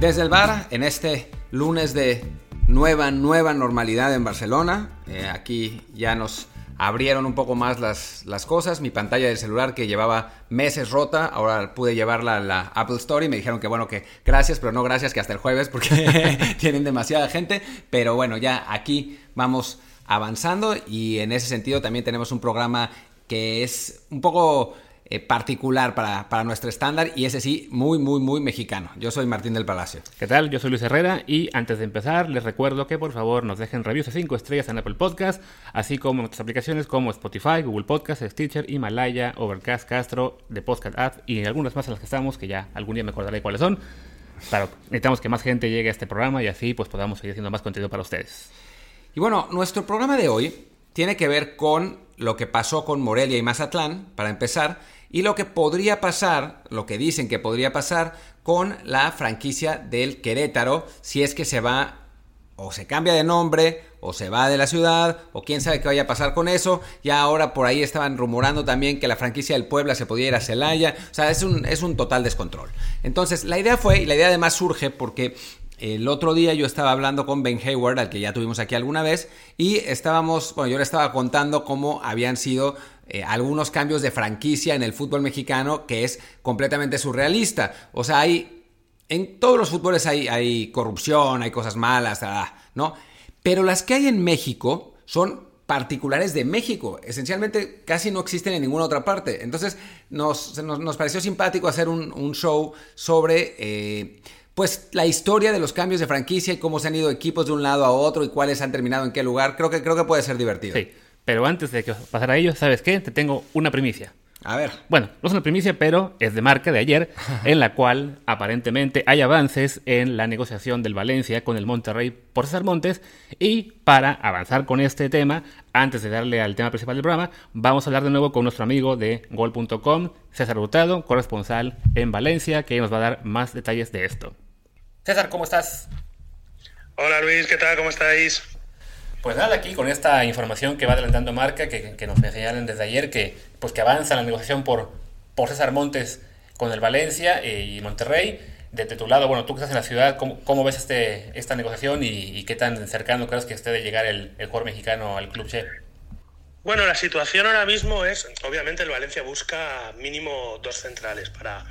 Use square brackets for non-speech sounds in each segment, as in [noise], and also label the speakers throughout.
Speaker 1: Desde el bar, en este lunes de nueva, nueva normalidad en Barcelona, eh, aquí ya nos abrieron un poco más las, las, cosas. Mi pantalla del celular que llevaba meses rota, ahora pude llevarla a la Apple Store y me dijeron que bueno, que gracias, pero no gracias, que hasta el jueves porque [laughs] tienen demasiada gente. Pero bueno, ya aquí vamos avanzando y en ese sentido también tenemos un programa que es un poco eh, particular para, para, nuestro estándar y ese sí, muy, muy, muy mexicano. Yo soy Martín del Palacio.
Speaker 2: ¿Qué tal? Yo soy Luis Herrera y antes de empezar les recuerdo que por favor nos dejen reviews de 5 estrellas en Apple Podcast, así como en otras aplicaciones como Spotify, Google Podcast, Stitcher, Himalaya, Overcast, Castro, The Podcast App y algunas más en las que estamos que ya algún día me acordaré cuáles son. Claro, necesitamos que más gente llegue a este programa y así pues podamos seguir haciendo más contenido para ustedes.
Speaker 1: Y bueno, nuestro programa de hoy tiene que ver con lo que pasó con Morelia y Mazatlán, para empezar, y lo que podría pasar, lo que dicen que podría pasar con la franquicia del Querétaro, si es que se va o se cambia de nombre, o se va de la ciudad, o quién sabe qué vaya a pasar con eso. Ya ahora por ahí estaban rumorando también que la franquicia del Puebla se podía ir a Celaya. O sea, es un, es un total descontrol. Entonces, la idea fue, y la idea además surge porque el otro día yo estaba hablando con Ben Hayward, al que ya tuvimos aquí alguna vez, y estábamos, bueno, yo le estaba contando cómo habían sido eh, algunos cambios de franquicia en el fútbol mexicano que es completamente surrealista. O sea, hay, en todos los fútboles hay, hay corrupción, hay cosas malas, ¿no? Pero las que hay en México son particulares de México. Esencialmente casi no existen en ninguna otra parte. Entonces nos, nos, pareció simpático hacer un, show sobre... Eh, pues la historia de los cambios de franquicia y cómo se han ido equipos de un lado a otro y cuáles han terminado en qué lugar, creo que, creo que puede ser divertido.
Speaker 2: Sí, pero antes de que pasara a ello, ¿sabes qué? Te tengo una primicia.
Speaker 1: A ver.
Speaker 2: Bueno, no es una primicia, pero es de marca de ayer, [laughs] en la cual aparentemente hay avances en la negociación del Valencia con el Monterrey por César Montes. Y para avanzar con este tema, antes de darle al tema principal del programa, vamos a hablar de nuevo con nuestro amigo de gol.com, César Hurtado, corresponsal en Valencia, que nos va a dar más detalles de esto. César, ¿cómo estás?
Speaker 3: Hola Luis, ¿qué tal? ¿Cómo estáis?
Speaker 2: Pues nada, aquí con esta información que va adelantando Marca, que, que nos señalan desde ayer que, pues que avanza la negociación por, por César Montes con el Valencia eh, y Monterrey. Desde tu lado, bueno, tú que estás en la ciudad, ¿cómo, ves este, esta negociación y, qué tan cercano crees que esté de llegar el, el jugador mexicano al club Che?
Speaker 3: Bueno, la situación ahora mismo es, obviamente el Valencia busca mínimo dos centrales para,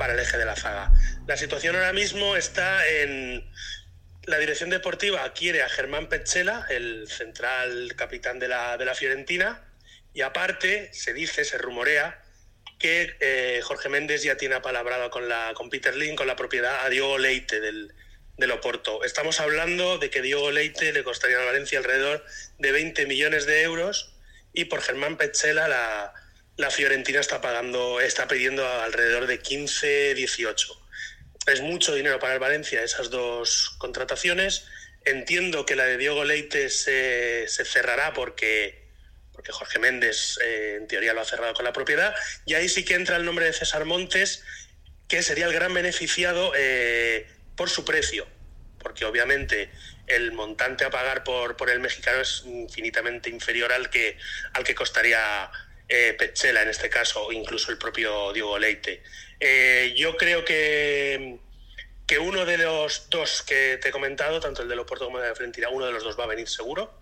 Speaker 3: para el eje de la zaga. La situación ahora mismo está en... La dirección deportiva quiere a Germán Petzela, el central capitán de la, de la Fiorentina, y aparte se dice, se rumorea, que eh, Jorge Méndez ya tiene apalabrado con, la, con Peter Lin, con la propiedad a Diogo Leite del, del Oporto. Estamos hablando de que Diogo Leite le costaría a Valencia alrededor de 20 millones de euros y por Germán Petzela la, la Fiorentina está pagando, está pidiendo alrededor de 15, 18. Es mucho dinero para el Valencia esas dos contrataciones. Entiendo que la de Diego Leite se, cerrará porque, porque Jorge Méndez eh, en teoría lo ha cerrado con la propiedad. Y ahí sí que entra el nombre de César Montes, que sería el gran beneficiado eh, por su precio. Porque obviamente el montante a pagar por, por el mexicano es infinitamente inferior al que, al que costaría eh, Petzela en este caso, o incluso el propio Diego Leite. Eh, yo creo que, que uno de los dos que te he comentado, tanto el de Loporto como el de la uno de los dos va a venir seguro,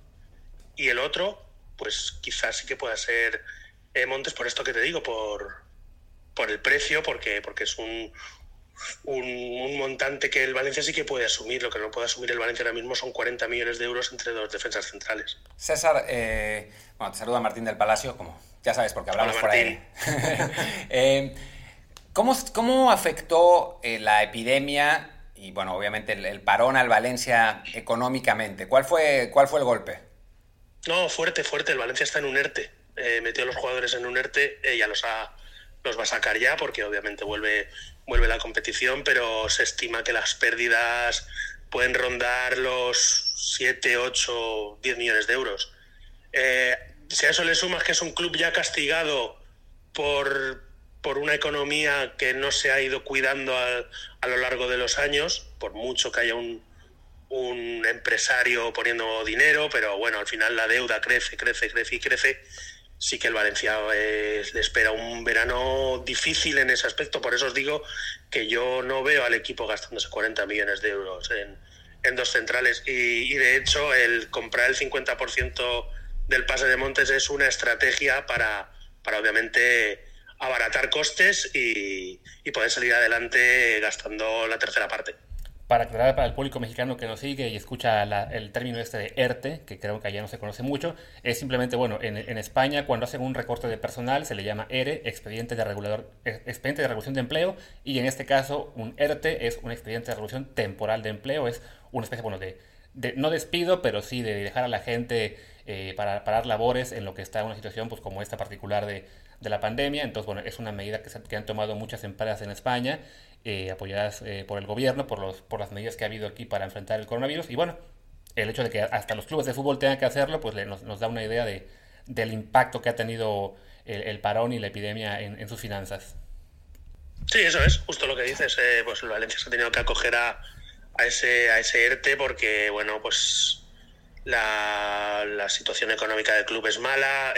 Speaker 3: y el otro, pues quizás sí que pueda ser eh, Montes por esto que te digo, por, por el precio, porque, porque es un, un, montante que el Valencia sí que puede asumir. Lo que no puede asumir el Valencia ahora mismo son 40 millones de euros entre dos defensas centrales.
Speaker 1: César, bueno, te saluda Martín del Palacio, como ya sabes, porque hablamos por ahí. [laughs] Eh, ¿cómo, afectó eh, la epidemia y, bueno, obviamente el, parón al Valencia económicamente? ¿Cuál fue, cuál fue el golpe?
Speaker 3: No, fuerte, fuerte. El Valencia está en un ERTE. Eh, metió a los jugadores en un ERTE, ya los, los va a sacar ya porque obviamente vuelve, vuelve la competición, pero se estima que las pérdidas pueden rondar los 7, 8, 10 millones de euros. Eh, si a eso le sumas que es un club ya castigado por, por una economía que no se ha ido cuidando a, a, lo largo de los años, por mucho que haya un, un empresario poniendo dinero, pero bueno, al final la deuda crece, crece, crece y crece. Sí que el Valencia le espera un verano difícil en ese aspecto. Por eso os digo que yo no veo al equipo gastándose 40 millones de euros en, dos centrales. Y, de hecho, el comprar el 50% del pase de Montes es una estrategia para, para obviamente abaratar costes y poder salir adelante gastando la tercera parte
Speaker 2: para aclarar para el público mexicano que nos sigue y escucha el término este de ERTE, que creo que allá no se conoce mucho, es simplemente, bueno, en, España cuando hacen un recorte de personal se le llama ERE, expediente de, regulador, expediente de regulación de empleo, y en este caso un ERTE es un expediente de regulación temporal de empleo, es una especie, bueno, de, no despido, pero sí de dejar a la gente eh, para parar labores en lo que está una situación pues como esta particular de, la pandemia. Entonces, bueno, es una medida que han tomado muchas empresas en España eh, apoyadas eh, por el gobierno, por, los, por las medidas que ha habido aquí para enfrentar el coronavirus. Y bueno, el hecho de que hasta los clubes de fútbol tengan que hacerlo, pues nos, da una idea de, del impacto que ha tenido el, parón y la epidemia en, sus finanzas.
Speaker 3: Sí, eso es, justo lo que dices. Eh, pues Valencia se ha tenido que acoger a, a, ese, a ese ERTE porque, bueno, pues la, situación económica del club es mala.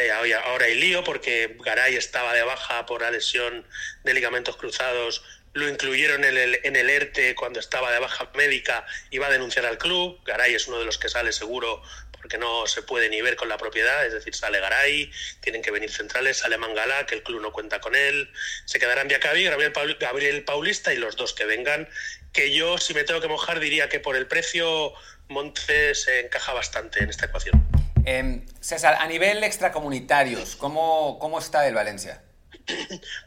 Speaker 3: ahora hay lío porque Garay estaba de baja por la lesión de ligamentos cruzados lo incluyeron en el, en el ERTE cuando estaba de baja médica y va a denunciar al club. Garay es uno de los que sale seguro porque no se puede ni ver con la propiedad, es decir, sale Garay, tienen que venir centrales, sale Mangala, que el club no cuenta con él, se quedarán Diacabí, Gabriel, Paulista y los dos que vengan, que yo si me tengo que mojar diría que por el precio Montes encaja bastante en esta ecuación.
Speaker 1: Em, César, a nivel extracomunitarios, ¿cómo, ¿cómo está el Valencia?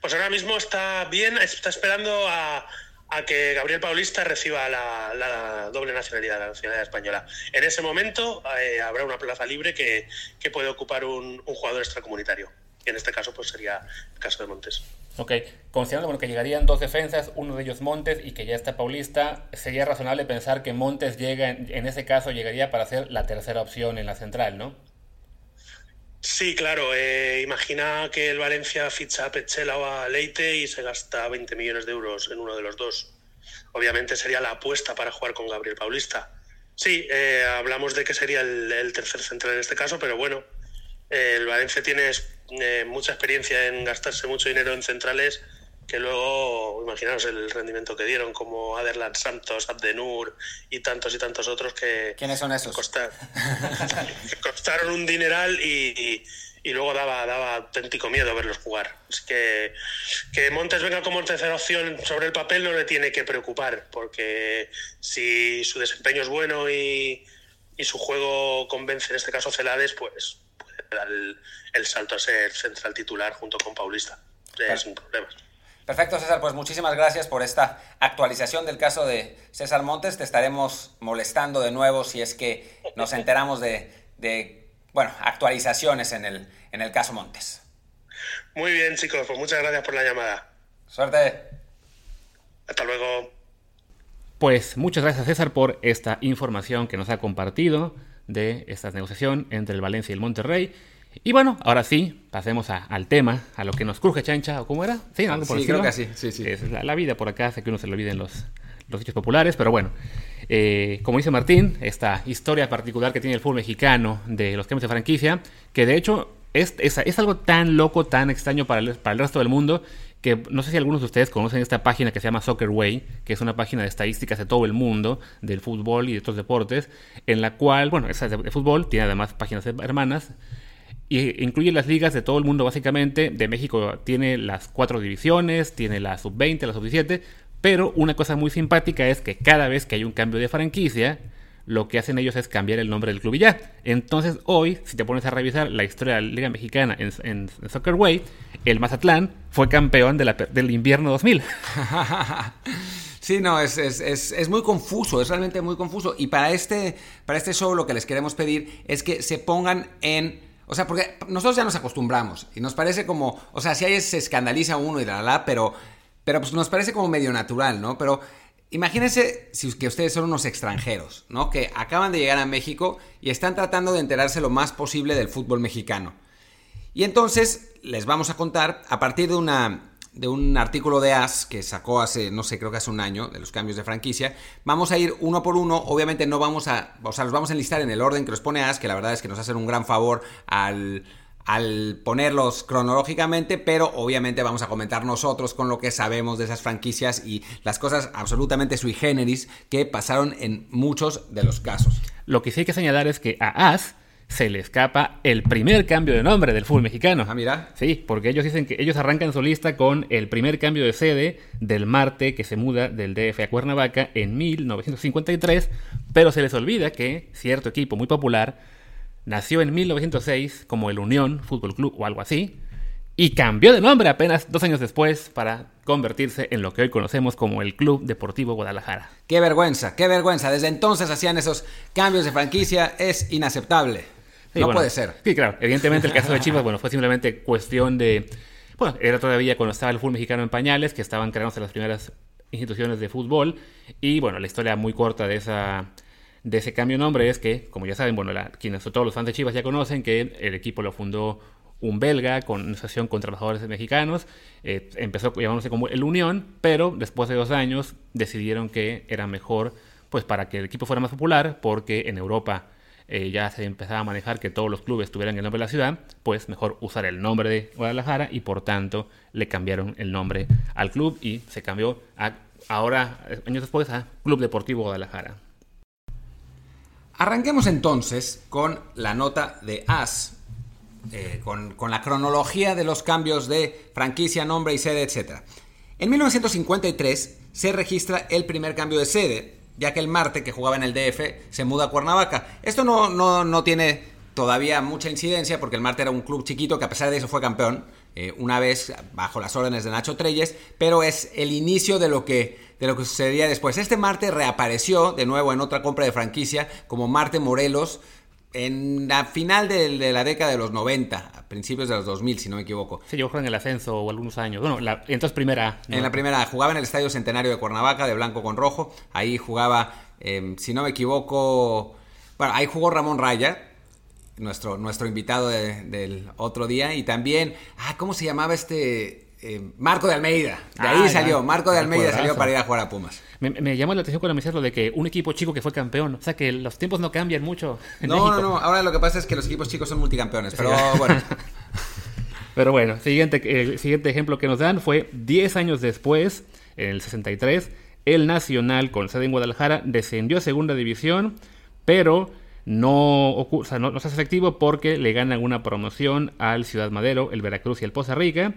Speaker 3: Pues ahora mismo está bien, está esperando a, que Gabriel Paulista reciba la, doble nacionalidad, la nacionalidad española. En ese momento eh, habrá una plaza libre que, puede ocupar un, jugador extracomunitario. En este caso pues sería el caso de Montes.
Speaker 2: Ok, considerando que llegarían dos defensas, uno de ellos Montes y que ya está Paulista, sería razonable pensar que Montes llega, en ese caso llegaría para ser la tercera opción en la central, ¿no?
Speaker 3: Sí, claro. Eh, imagina que el Valencia ficha a Pechela o a Leite y se gasta 20 millones de euros en uno de los dos. Obviamente sería la apuesta para jugar con Gabriel Paulista. Sí, eh, hablamos de que sería el, tercer central en este caso, pero bueno, eh, el Valencia tiene mucha experiencia en gastarse mucho dinero en centrales que luego, imaginaos el rendimiento que dieron, como Aderland Santos, Abdenur y tantos y tantos otros que...
Speaker 1: ¿Quiénes son esos? [laughs]
Speaker 3: costaron un dineral y, luego daba, daba auténtico miedo verlos jugar. Es que, que Montes venga como tercera opción sobre el papel no le tiene que preocupar, porque si su desempeño es bueno y, su juego convence, en este caso Celades, pues puede dar el, salto a ser central titular junto con Paulista, sin problemas.
Speaker 1: Perfecto, César. Pues muchísimas gracias por esta actualización del caso de César Montes. Te estaremos molestando de nuevo si es que nos enteramos de, bueno, actualizaciones en el, en el caso Montes.
Speaker 3: Muy bien, chicos. Pues muchas gracias por la llamada.
Speaker 1: Suerte.
Speaker 3: Hasta luego.
Speaker 2: Pues muchas gracias, César, por esta información que nos ha compartido de esta negociación entre el Valencia y el Monterrey. Y bueno, ahora sí, pasemos al tema, a lo que nos cruje chancha, o cómo era.
Speaker 1: Sí, algo por sí, creo que sí, sí,
Speaker 2: Es la, vida por acá hace que uno se le olviden los, los hechos populares, pero bueno. Eh, como dice Martín, esta historia particular que tiene el fútbol mexicano de los cambios de franquicia, que de hecho es, es, algo tan loco, tan extraño para el, para el resto del mundo, que no sé si algunos de ustedes conocen esta página que se llama Soccer Way, que es una página de estadísticas de todo el mundo, del fútbol y de otros deportes, en la cual, bueno, esa de, de fútbol, tiene además páginas hermanas, y incluye las ligas de todo el mundo básicamente. De México tiene las cuatro divisiones, tiene la sub-20, la sub-17, pero una cosa muy simpática es que cada vez que hay un cambio de franquicia, lo que hacen ellos es cambiar el nombre del club y ya. Entonces hoy, si te pones a revisar la historia de la Liga Mexicana en, en, Soccer Way, el Mazatlán fue campeón del invierno 2000. [laughs]
Speaker 1: Sí, no, es, es, es, es, muy confuso, es realmente muy confuso. Y para este, para este show lo que les queremos pedir es que se pongan en o sea, porque nosotros ya nos acostumbramos y nos parece como, o sea, si ahí se escandaliza uno y la la, pero, pero pues nos parece como medio natural, ¿no? Pero imagínense si que ustedes son unos extranjeros, ¿no? Que acaban de llegar a México y están tratando de enterarse lo más posible del fútbol mexicano. Y entonces les vamos a contar a partir de una de un artículo de AS que sacó hace, no sé, creo que hace un año, de los cambios de franquicia. Vamos a ir uno por uno, obviamente no vamos a, o sea, los vamos a enlistar en el orden que nos pone AS, que la verdad es que nos hacen un gran favor al, al ponerlos cronológicamente, pero obviamente vamos a comentar nosotros con lo que sabemos de esas franquicias y las cosas absolutamente sui generis que pasaron en muchos de los casos.
Speaker 2: Lo que sí hay que señalar es que a As se le escapa el primer cambio de nombre del fútbol mexicano.
Speaker 1: Ah, mira.
Speaker 2: Sí, porque ellos dicen que ellos arrancan su lista con el primer cambio de sede del Marte que se muda del DF a Cuernavaca en 1953, pero se les olvida que cierto equipo muy popular nació en 1906 como el Unión Fútbol Club o algo así, y cambió de nombre apenas dos años después para convertirse en lo que hoy conocemos como el Club Deportivo Guadalajara.
Speaker 1: Qué vergüenza, qué vergüenza. Desde entonces hacían esos cambios de franquicia, es inaceptable. No puede ser.
Speaker 2: Sí, claro. Evidentemente el caso de Chivas, bueno, fue simplemente cuestión de... Bueno, era todavía cuando estaba el fútbol mexicano en pañales, que estaban creándose las primeras instituciones de fútbol, y bueno, la historia muy corta de esa de ese cambio de nombre es que, como ya saben, bueno, la, quienes todos los fans de Chivas ya conocen que el equipo lo fundó un belga con una asociación con trabajadores mexicanos. Eh, empezó llamándose como el Unión, pero después de dos años decidieron que era mejor, pues para que el equipo fuera más popular, porque en Europa eh, ya se empezaba a manejar que todos los clubes tuvieran el nombre de la ciudad, pues mejor usar el nombre de Guadalajara y por tanto le cambiaron el nombre al club y se cambió a, ahora, años después, a Club Deportivo Guadalajara.
Speaker 1: Arranquemos entonces con la nota de As, eh, con, con, la cronología de los cambios de franquicia, nombre y sede, etc. En 1953 se registra el primer cambio de sede, ya que el Marte, que jugaba en el DF, se muda a Cuernavaca. Esto no, no, no tiene todavía mucha incidencia porque el Marte era un club chiquito que a pesar de eso fue campeón eh, una vez bajo las órdenes de Nacho Treyes, pero es el inicio de lo que de lo que sucedería después. Este Marte reapareció de nuevo en otra compra de franquicia como Marte Morelos en la final de, la década de los 90, a principios de los 2000, si no me equivoco.
Speaker 2: Sí, yo en el ascenso o algunos años. Bueno, la, entonces primera.
Speaker 1: En la primera, jugaba en el Estadio Centenario de Cuernavaca, de blanco con rojo. Ahí jugaba, em, si no me equivoco, bueno, ahí jugó Ramón Raya, nuestro, nuestro invitado del otro día. Y también, ah, ¿cómo se llamaba este? Eh, Marco de Almeida. De ahí ah, salió, Marco de Almeida salió para ir a jugar a Pumas.
Speaker 2: Me, me llamó la atención cuando me decías lo de que un equipo chico que fue campeón. O sea, que los tiempos no cambian mucho.
Speaker 1: no, no, no. Ahora lo que pasa es que los equipos chicos son multicampeones. Pero bueno. [laughs]
Speaker 2: pero bueno, siguiente, el siguiente ejemplo que nos dan fue 10 años después, en el 63, el Nacional, con sede en Guadalajara, descendió a segunda división, pero no, o sea, no, no se hace efectivo porque le ganan una promoción al Ciudad Madero, el Veracruz y el Poza Rica.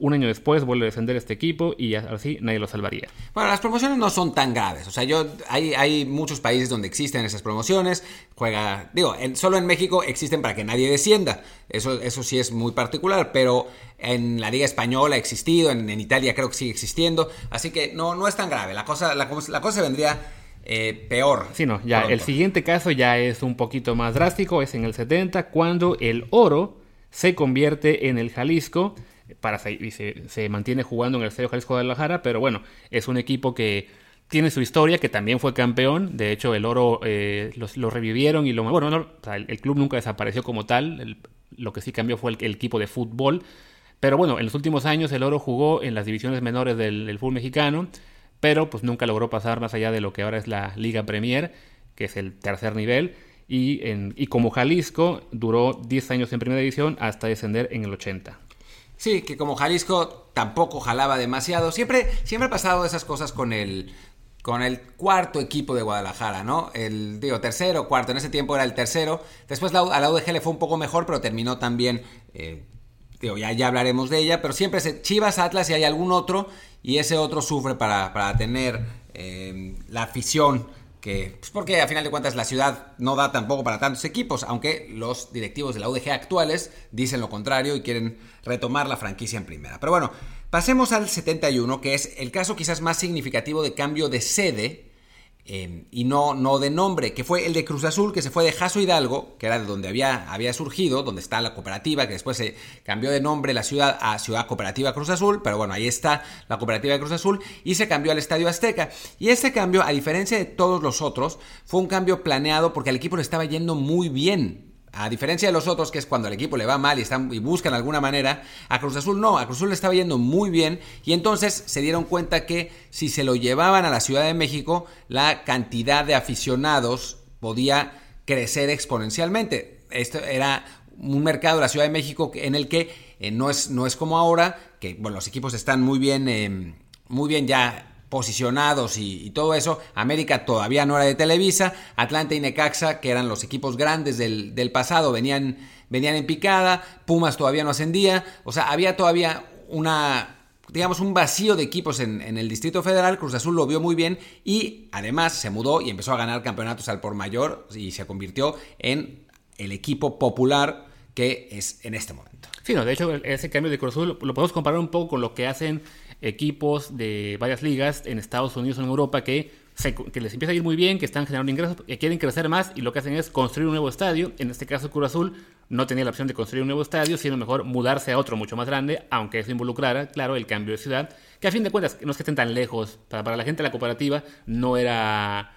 Speaker 2: Un año después vuelve a defender este equipo y así nadie lo salvaría.
Speaker 1: Bueno, las promociones no son tan graves. O sea, yo hay, hay muchos países donde existen esas promociones. Juega, digo, solo en México existen para que nadie descienda. Eso, eso sí es muy particular, pero en la Liga Española ha existido, en, Italia creo que sigue existiendo. Así que no, no es tan grave. La cosa, la, la cosa vendría eh, peor.
Speaker 2: Sí, no, ya el siguiente caso ya es un poquito más drástico, es en el 70, cuando el oro se convierte en el Jalisco para, y se, mantiene jugando en el Estadio Jalisco de Guadalajara, pero bueno, es un equipo que tiene su historia, que también fue campeón, de hecho el oro eh, lo revivieron y lo... Bueno, el, club nunca desapareció como tal, lo que sí cambió fue el, equipo de fútbol, pero bueno, en los últimos años el oro jugó en las divisiones menores del, fútbol mexicano, pero pues nunca logró pasar más allá de lo que ahora es la Liga Premier, que es el tercer nivel, y como Jalisco duró 10 años en primera división hasta descender en el 80.
Speaker 1: Sí, que como Jalisco tampoco jalaba demasiado. Siempre, siempre ha pasado esas cosas con el, con el cuarto equipo de Guadalajara, ¿no? El, digo, tercero, cuarto. En ese tiempo era el tercero. Después a la UDG fue un poco mejor, pero terminó también, eh, digo, ya, ya hablaremos de ella. Pero siempre es Chivas, Atlas y hay algún otro. Y ese otro sufre para, para tener eh, la afición que, pues porque a final de cuentas la ciudad no da tampoco para tantos equipos, aunque los directivos de la UDG actuales dicen lo contrario y quieren retomar la franquicia en primera. Pero bueno, pasemos al 71, que es el caso quizás más significativo de cambio de sede Em, y no, no de nombre, que fue el de Cruz Azul, que se fue de Jaso Hidalgo, que era de donde había, había surgido, donde está la cooperativa, que después se cambió de nombre la ciudad a Ciudad Cooperativa Cruz Azul, pero bueno, ahí está la cooperativa de Cruz Azul, y se cambió al Estadio Azteca. Y ese cambio, a diferencia de todos los otros, fue un cambio planeado porque al equipo le estaba yendo muy bien. A diferencia de los otros, que es cuando al equipo le va mal y, están, y buscan alguna manera, a Cruz Azul no, a Cruz Azul le estaba yendo muy bien y entonces se dieron cuenta que si se lo llevaban a la Ciudad de México, la cantidad de aficionados podía crecer exponencialmente. Esto era un mercado de la Ciudad de México en el que eh, no, es, no es como ahora, que bueno, los equipos están muy bien, eh, muy bien ya posicionados y, todo eso. América todavía no era de Televisa. Atlanta y Necaxa, que eran los equipos grandes del, del pasado, venían, venían en picada. Pumas todavía no ascendía. O sea, había todavía una digamos, un vacío de equipos en, en, el Distrito Federal. Cruz Azul lo vio muy bien y además se mudó y empezó a ganar campeonatos al por mayor y se convirtió en el equipo popular que es en este momento.
Speaker 2: Sí, no, de hecho, ese cambio de Cruz Azul lo podemos comparar un poco con lo que hacen equipos de varias ligas en Estados Unidos o en Europa que, que les empieza a ir muy bien, que están generando ingresos, que quieren crecer más y lo que hacen es construir un nuevo estadio. En este caso, Cruz Azul no tenía la opción de construir un nuevo estadio, sino mejor mudarse a otro mucho más grande, aunque eso involucrara, claro, el cambio de ciudad, que a fin de cuentas no es que estén tan lejos, para, para la gente de la cooperativa no era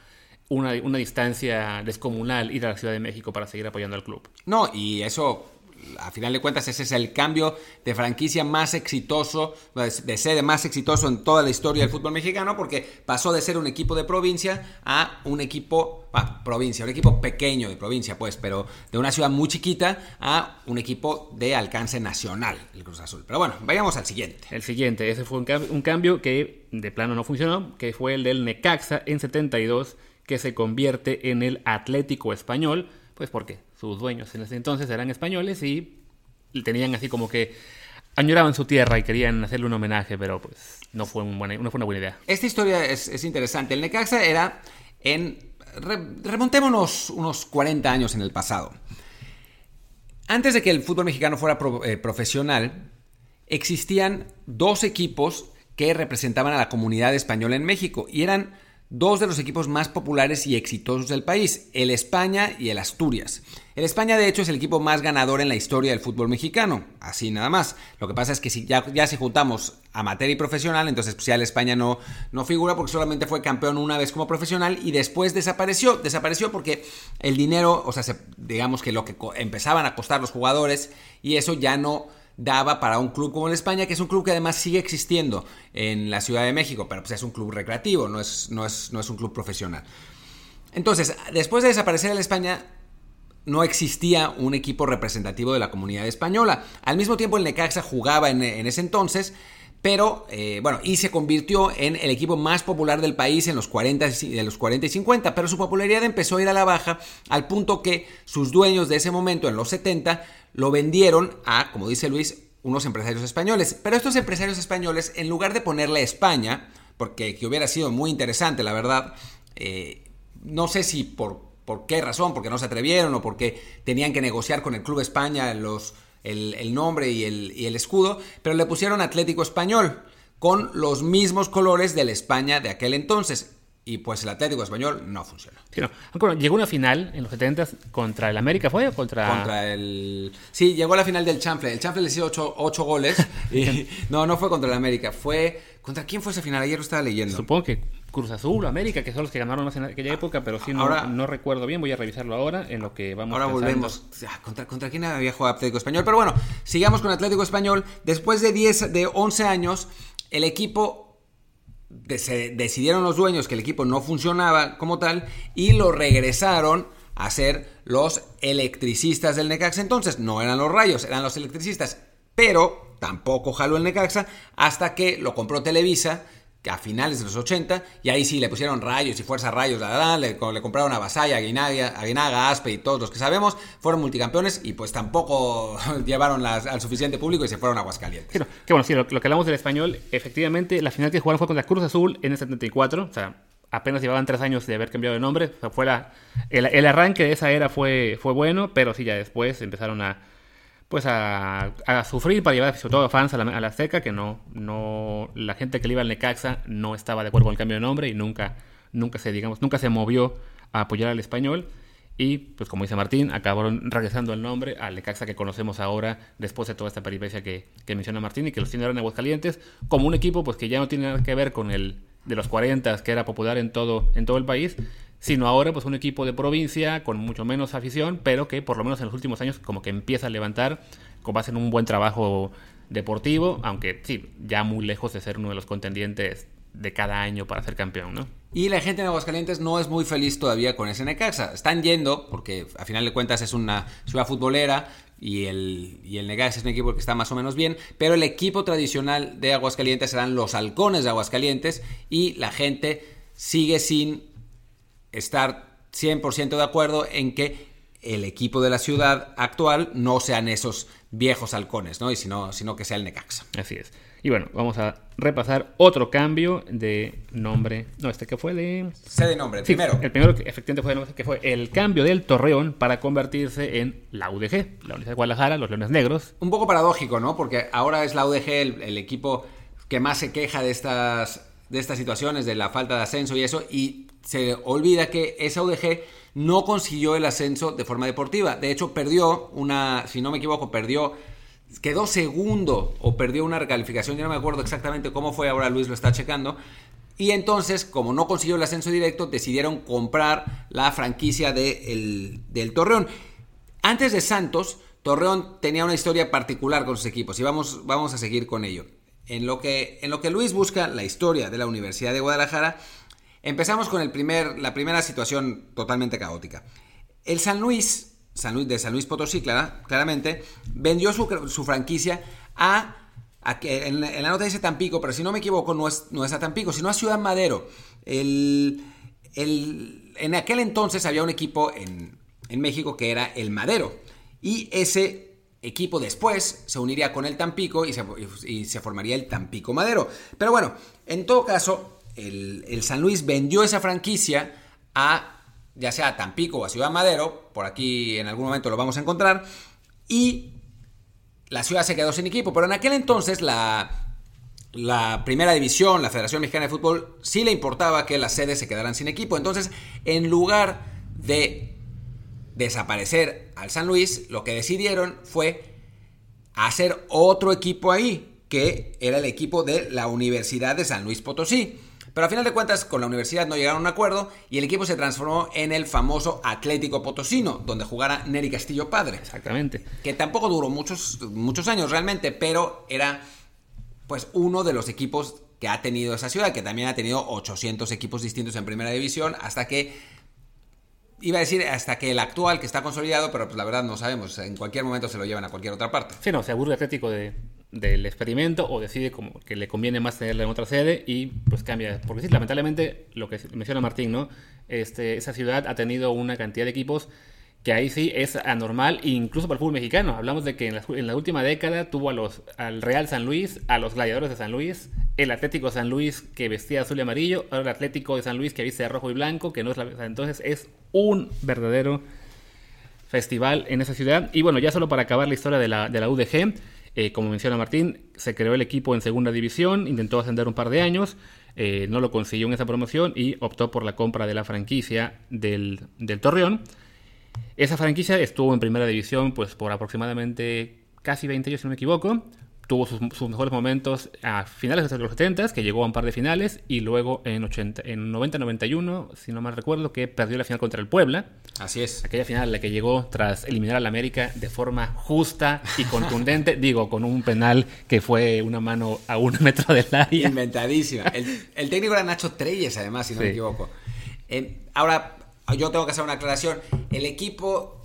Speaker 2: una, una, distancia descomunal ir a la Ciudad de México para seguir apoyando al club.
Speaker 1: No, y eso a final de cuentas ese es el cambio de franquicia más exitoso, de sede más exitoso en toda la historia del fútbol mexicano, porque pasó de ser un equipo de provincia a un equipo, provincia, un equipo pequeño de provincia, pues, pero de una ciudad muy chiquita a un equipo de alcance nacional, el Cruz Azul. Pero bueno, vayamos al siguiente.
Speaker 2: El siguiente, ese fue un, un cambio que de plano no funcionó, que fue el del Necaxa en 72, que se convierte en el Atlético Español, pues porque sus dueños en ese entonces eran españoles y tenían así como que añoraban su tierra y querían hacerle un homenaje, pero pues no fue, una buena idea.
Speaker 1: Esta historia es, interesante. El Necaxa era en... remontémonos unos 40 años en el pasado. Antes de que el fútbol mexicano fuera eh, profesional, existían dos equipos que representaban a la comunidad española en México y eran dos de los equipos más populares y exitosos del país, el España y el Asturias. El España, de hecho, es el equipo más ganador en la historia del fútbol mexicano, así nada más. Lo que pasa es que si ya, ya si juntamos amateur y profesional, entonces pues ya el España no, no figura porque solamente fue campeón una vez como profesional y después desapareció. Desapareció porque el dinero, o sea, digamos que lo que empezaban a costar los jugadores y eso ya no daba para un club como el España, que es un club que además sigue existiendo en la Ciudad de México, pero pues es un club recreativo, no es, no es, no es un club profesional. Entonces, después de desaparecer el España, no existía un equipo representativo de la comunidad española. Al mismo tiempo, el Necaxa jugaba en, ese entonces, pero eh, bueno, y se convirtió en el equipo más popular del país en los 40, de los 40 y 50, pero su popularidad empezó a ir a la baja al punto que sus dueños de ese momento, en los 70, lo vendieron a, como dice Luis, unos empresarios españoles. Pero estos empresarios españoles, en lugar de ponerle España, porque que hubiera sido muy interesante, la verdad, eh, no sé si por, por qué razón, porque no se atrevieron o porque tenían que negociar con el Club España los, el, nombre y el, y el escudo, pero le pusieron Atlético Español con los mismos colores del España de aquel entonces. Y pues el Atlético Español no funcionó.
Speaker 2: Sí, no. Llegó una final en los 70 contra el América, ¿fue? O contra...
Speaker 1: contra el... Sí, llegó a la final del Chample. El Chample le hizo 8, goles. [laughs] y... no, no fue contra el América. Fue... ¿Contra quién fue esa final? Ayer lo estaba leyendo.
Speaker 2: Supongo que Cruz Azul, América, que son los que ganaron más en aquella época, pero sí no, ahora, no recuerdo bien. Voy a revisarlo ahora en lo que vamos
Speaker 1: Ahora volvemos. ¿Contra, ¿Contra quién había jugado Atlético Español? Pero bueno, sigamos con Atlético Español. Después de 10, de 11 años, el equipo se decidieron los dueños que el equipo no funcionaba como tal y lo regresaron a ser los electricistas del Necaxa. Entonces no eran los rayos, eran los electricistas. Pero tampoco jaló el Necaxa hasta que lo compró Televisa a finales de los 80, y ahí sí le pusieron rayos y fuerza rayos, la, le, le, compraron a Basaya, a Guinaga, Aspe y todos los que sabemos, fueron multicampeones y pues tampoco [laughs] llevaron al suficiente público y se fueron a Aguascalientes.
Speaker 2: Sí, que bueno, sí, lo, que hablamos del español, efectivamente la final que jugaron fue contra Cruz Azul en el 74, o sea, apenas llevaban tres años de haber cambiado de nombre, o sea, fue el, el, arranque de esa era fue, fue bueno, pero sí, ya después empezaron a pues a, sufrir para llevar sobre todo fans a la, a Azteca, que no, no, la gente que le iba al Necaxa no estaba de acuerdo con el cambio de nombre y nunca, nunca se, digamos, nunca se movió a apoyar al español. Y, pues como dice Martín, acabaron regresando el nombre al Necaxa que conocemos ahora, después de toda esta peripecia que, que menciona Martín y que los tiene ahora en Aguascalientes, como un equipo pues que ya no tiene nada que ver con el de los 40 que era popular en todo, en todo el país, sino ahora pues un equipo de provincia con mucho menos afición, pero que por lo menos en los últimos años como que empieza a levantar con base en un buen trabajo deportivo, aunque sí, ya muy lejos de ser uno de los contendientes de cada año para ser campeón, ¿no?
Speaker 1: Y la gente en Aguascalientes no es muy feliz todavía con ese Necaxa. Están yendo, porque a final de cuentas es una ciudad futbolera y el, y el Necaxa es un equipo que está más o menos bien, pero el equipo tradicional de Aguascalientes serán los halcones de Aguascalientes y la gente sigue sin estar 100% de acuerdo en que el equipo de la ciudad actual no sean esos viejos halcones, ¿no? Y sino, sino que sea el Necaxa.
Speaker 2: Así es. Y bueno, vamos a repasar otro cambio de nombre. No, este que fue de.
Speaker 1: Sé de nombre, primero.
Speaker 2: El primero que efectivamente fue de nombre, que fue el cambio del Torreón para convertirse en la UDG, la Universidad de Guadalajara, los Leones Negros.
Speaker 1: Un poco paradójico, ¿no? Porque ahora es la UDG el, equipo que más se queja de estas, de estas situaciones, de la falta de ascenso y eso, y se olvida que esa UDG no consiguió el ascenso de forma deportiva. De hecho, perdió una, si no me equivoco, perdió quedó segundo o perdió una recalificación, ya no me acuerdo exactamente cómo fue, ahora Luis lo está checando. Y entonces, como no consiguió el ascenso directo, decidieron comprar la franquicia de del Torreón. Antes de Santos, Torreón tenía una historia particular con sus equipos y vamos, vamos a seguir con ello. En lo, que, en lo que Luis busca la historia de la Universidad de Guadalajara, empezamos con el primer, la primera situación totalmente caótica. El San Luis San Luis, de San Luis Potosí, claramente, vendió su, franquicia a, en, la nota dice Tampico, pero si no me equivoco, no es, no es a Tampico, sino a Ciudad Madero. El, en aquel entonces había un equipo en, México que era el Madero. Y ese equipo después se uniría con el Tampico y se, y se formaría el Tampico Madero. Pero bueno, en todo caso, el, San Luis vendió esa franquicia a ya sea a Tampico o a Ciudad Madero, por aquí en algún momento lo vamos a encontrar, y la ciudad se quedó sin equipo, pero en aquel entonces la, la primera división, la Federación Mexicana de Fútbol, sí le importaba que las sedes se quedaran sin equipo, entonces en lugar de desaparecer al San Luis, lo que decidieron fue hacer otro equipo ahí, que era el equipo de la Universidad de San Luis Potosí. Pero a final de cuentas, con la universidad no llegaron a un acuerdo y el equipo se transformó en el famoso Atlético Potosino, donde jugara Neri Castillo padre.
Speaker 2: Exactamente.
Speaker 1: Que tampoco duró muchos, muchos años realmente, pero era pues uno de los equipos que ha tenido esa ciudad, que también ha tenido 800 equipos distintos en primera división, hasta que iba a decir hasta que el actual que está consolidado, pero pues la verdad no sabemos, en cualquier momento se lo llevan a cualquier otra parte.
Speaker 2: Sí, no, se aburre Atlético de, del experimento o decide como que le conviene más tenerla en otra sede y pues cambia. Porque sí, lamentablemente, lo que menciona Martín, ¿no? Este, esa ciudad ha tenido una cantidad de equipos que ahí sí es anormal, incluso para el fútbol mexicano. Hablamos de que en la, última década tuvo a los, al Real San Luis, a los Gladiadores de San Luis, el Atlético San Luis que vestía azul y amarillo, ahora el Atlético de San Luis que viste de rojo y blanco, que no es la... Entonces es un verdadero festival en esa ciudad. Y bueno, ya solo para acabar la historia de la, de la UDG, eh, como menciona Martín, se creó el equipo en segunda división, intentó ascender un par de años, eh, no lo consiguió en esa promoción y optó por la compra de la franquicia del, del Torreón. Esa franquicia estuvo en primera división pues por aproximadamente casi 20 años, si no me equivoco tuvo sus, mejores momentos a finales de los 70, que llegó a un par de finales, y luego en, 80, en 90-91, si no mal recuerdo, que perdió la final contra el Puebla.
Speaker 1: Así es.
Speaker 2: Aquella final la que llegó tras eliminar al América de forma justa y contundente, [laughs] digo, con un penal que fue una mano a un [laughs] metro del área.
Speaker 1: Inventadísima. El, técnico era Nacho Treyes, además, si no me equivoco. Eh, ahora, yo tengo que hacer una aclaración. El equipo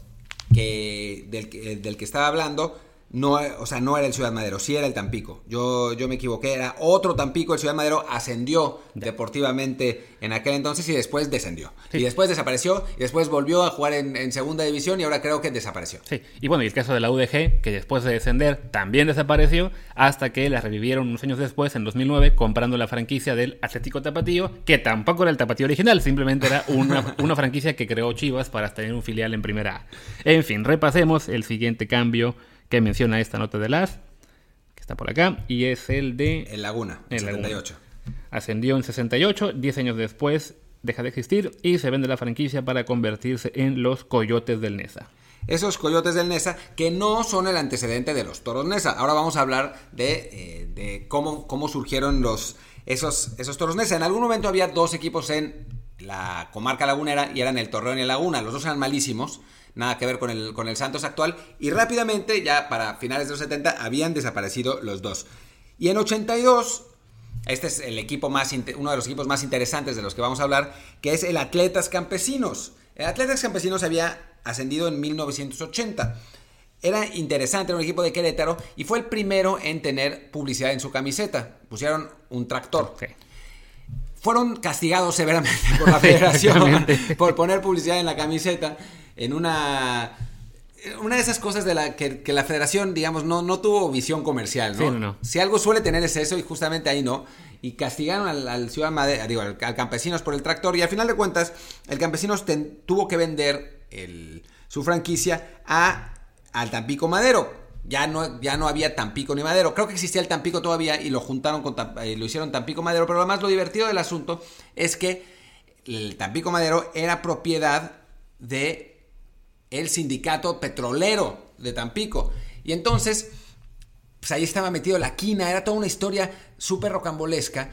Speaker 1: que, del, del que estaba hablando no, o sea, no era el Ciudad Madero, sí era el Tampico. Yo, yo me equivoqué, era otro Tampico. El Ciudad Madero ascendió deportivamente en aquel entonces y después descendió. Y después desapareció y después volvió a jugar en, segunda división y ahora creo que desapareció.
Speaker 2: Sí, y bueno, y el caso de la UDG, que después de descender también desapareció hasta que la revivieron unos años después, en 2009, comprando la franquicia del Atlético Tapatío, que tampoco era el Tapatío original, simplemente era una, [laughs] una franquicia que creó Chivas para tener un filial en primera A. En fin, repasemos el siguiente cambio que menciona esta nota de las, que está por acá, y es el de...
Speaker 1: El Laguna, en 78.
Speaker 2: Ascendió en 68, 10 años después deja de existir y se vende la franquicia para convertirse en los Coyotes del Nesa.
Speaker 1: Esos Coyotes del Nesa que no son el antecedente de los Toros Nesa. Ahora vamos a hablar de, eh, cómo, cómo surgieron los, esos, esos Toros Nesa. En algún momento había dos equipos en la comarca lagunera y eran el Torreón y el Laguna. Los dos eran malísimos nada que ver con el, con el Santos actual, y rápidamente, ya para finales de los 70, habían desaparecido los dos. Y en 82, Este es el equipo más, uno de los equipos más interesantes de los que vamos a hablar, que es el Atletas Campesinos. El Atletas Campesinos había ascendido en 1980. Era interesante, era un equipo de Querétaro y fue el primero en tener publicidad en su camiseta. Pusieron un tractor. Fueron castigados severamente por la [laughs] federación por poner publicidad en la camiseta en una una de esas cosas de la que, la federación, digamos, no, no tuvo visión comercial, ¿no? Si algo suele tener es eso y justamente ahí no. Y castigaron al, ciudad Madera, digo, al, campesinos por el tractor y al final de cuentas el campesinos tuvo que vender su franquicia a, al Tampico Madero. Ya no, ya no había Tampico ni Madero. Creo que existía el Tampico todavía y lo juntaron con eh, lo hicieron Tampico Madero. Pero además lo divertido del asunto es que el Tampico Madero era propiedad de el sindicato petrolero de Tampico. Y entonces, pues ahí estaba metido la quina, era toda una historia súper rocambolesca.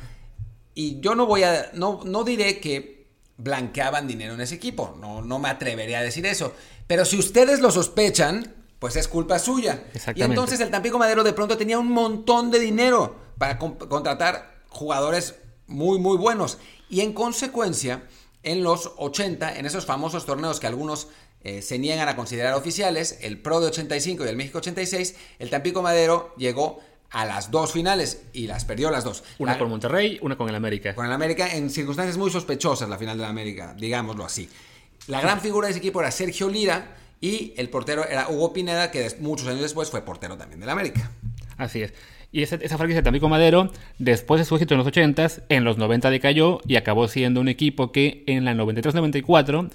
Speaker 1: Y yo no voy a, no, no diré que blanqueaban dinero en ese equipo, no, no me atrevería a decir eso. Pero si ustedes lo sospechan, pues es culpa suya. Y entonces el Tampico Madero de pronto tenía un montón de dinero para contratar jugadores muy, muy buenos. Y en consecuencia, en los 80, en esos famosos torneos que algunos eh, se niegan a considerar oficiales, el Pro de 85 y el México 86, el Tampico Madero llegó a las dos finales y las perdió las dos.
Speaker 2: Una con Monterrey, una con el América.
Speaker 1: Con el América en circunstancias muy sospechosas la final de la América, digámoslo así. La gran figura de ese equipo era Sergio Lira y el portero era Hugo Pineda, que muchos años después fue portero también del América.
Speaker 2: Así es. Y esa, esa franquicia de Tampico Madero, después de su éxito en los 80s, en los 90 decayó y acabó siendo un equipo que en la 93-94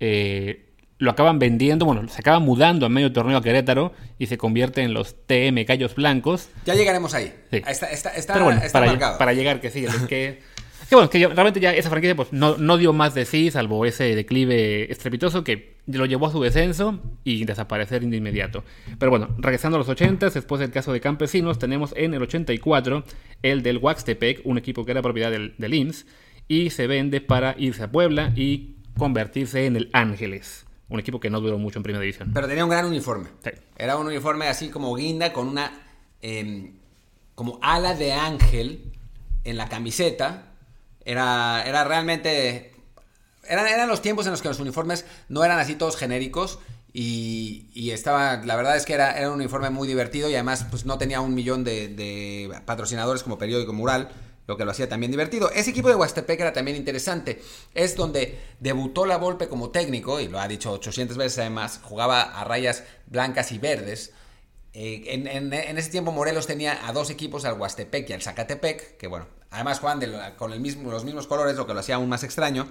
Speaker 2: eh, lo acaban vendiendo, bueno, se acaban mudando a medio torneo a Querétaro y se convierte en los TM Gallos Blancos.
Speaker 1: Ya llegaremos ahí. Está,
Speaker 2: Pero bueno, para, para, llegar, que sí, es que... Que bueno, que realmente ya esa franquicia pues, no, no, dio más de sí, salvo ese declive estrepitoso que lo llevó a su descenso y desaparecer de inmediato. Pero bueno, regresando a los 80, después del caso de Campesinos, tenemos en el 84 el del Waxtepec, un equipo que era propiedad del, del IMSS, y se vende para irse a Puebla y convertirse en el Ángeles un equipo que no duró mucho en primera división.
Speaker 1: Pero tenía un gran uniforme. Era un uniforme así como guinda con una em, como ala de ángel en la camiseta. Era, era realmente... Eran, eran los tiempos en los que los uniformes no eran así todos genéricos y, estaba, la verdad es que era, era, un uniforme muy divertido y además pues no tenía un millón de, de patrocinadores como periódico mural lo que lo hacía también divertido. Ese equipo de Huastepec era también interesante. Es donde debutó la Volpe como técnico, y lo ha dicho 800 veces además, jugaba a rayas blancas y verdes. Eh, en, ese tiempo Morelos tenía a dos equipos, al Huastepec y al Zacatepec, que bueno, además jugaban con los mismos colores, lo que lo hacía aún más extraño.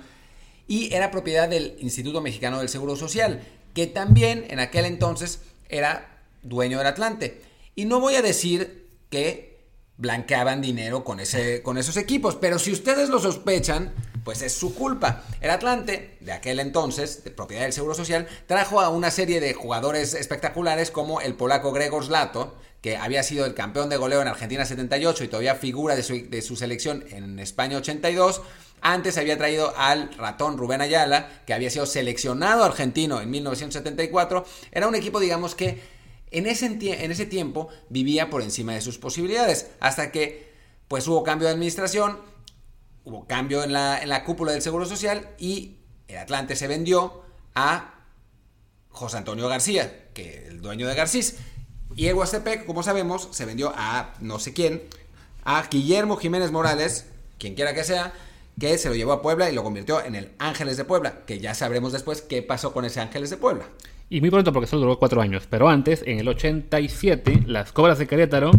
Speaker 1: Y era propiedad del Instituto Mexicano del Seguro Social, que también en aquel entonces era dueño del Atlante. Y no voy a decir que blanqueaban dinero con, ese, con esos equipos. Pero si ustedes lo sospechan, pues es su culpa. El Atlante, de aquel entonces, de propiedad del Seguro Social, trajo a una serie de jugadores espectaculares como el polaco Gregor Zlato, que había sido el campeón de goleo en Argentina 78 y todavía figura de su, de su selección en España 82. Antes había traído al ratón Rubén Ayala, que había sido seleccionado argentino en 1974. Era un equipo, digamos que en ese, en ese tiempo vivía por encima de sus posibilidades, hasta que pues hubo cambio de administración, hubo cambio en la, en la cúpula del Seguro Social y el Atlante se vendió a José Antonio García, que el dueño de Garcís. Y el Huastepec, como sabemos, se vendió a no sé quién, a Guillermo Jiménez Morales, quien quiera que sea, que se lo llevó a Puebla y lo convirtió en el Ángeles de Puebla, que ya sabremos después qué pasó con ese Ángeles de Puebla.
Speaker 2: Y muy pronto porque solo duró cuatro años. Pero antes, en el 87, las Cobras de Querétaro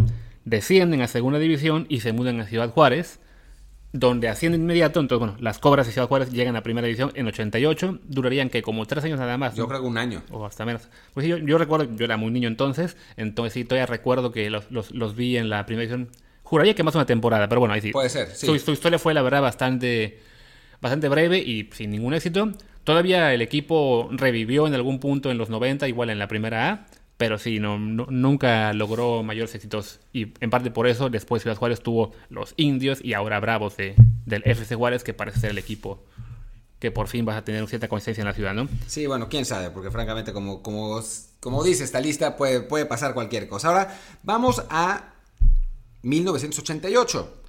Speaker 2: descienden a Segunda División y se mudan a Ciudad Juárez, donde ascienden inmediato. Entonces, bueno, las Cobras de Ciudad Juárez llegan a Primera División en 88. Durarían que como tres años nada más.
Speaker 1: Yo creo que un año.
Speaker 2: O hasta menos. Pues yo, yo recuerdo, yo era muy niño entonces, entonces sí, todavía recuerdo que los, los, vi en la Primera División. Juraría que más una temporada, pero bueno, ahí sí.
Speaker 1: Puede ser, sí.
Speaker 2: Su, su historia fue, la verdad, bastante, bastante breve y sin ningún éxito. Todavía el equipo revivió en algún punto en los 90, igual en la primera A, pero sí, no, nunca logró mayores éxitos. Y en parte por eso, después Ciudad Juárez tuvo los indios y ahora Bravos de, del FC Juárez, que parece ser el equipo que por fin vas a tener cierta consistencia en la ciudad, ¿no?
Speaker 1: Sí, bueno, quién sabe, porque francamente, como, como, como dice esta lista, puede, puede pasar cualquier cosa. Ahora, vamos a 1988.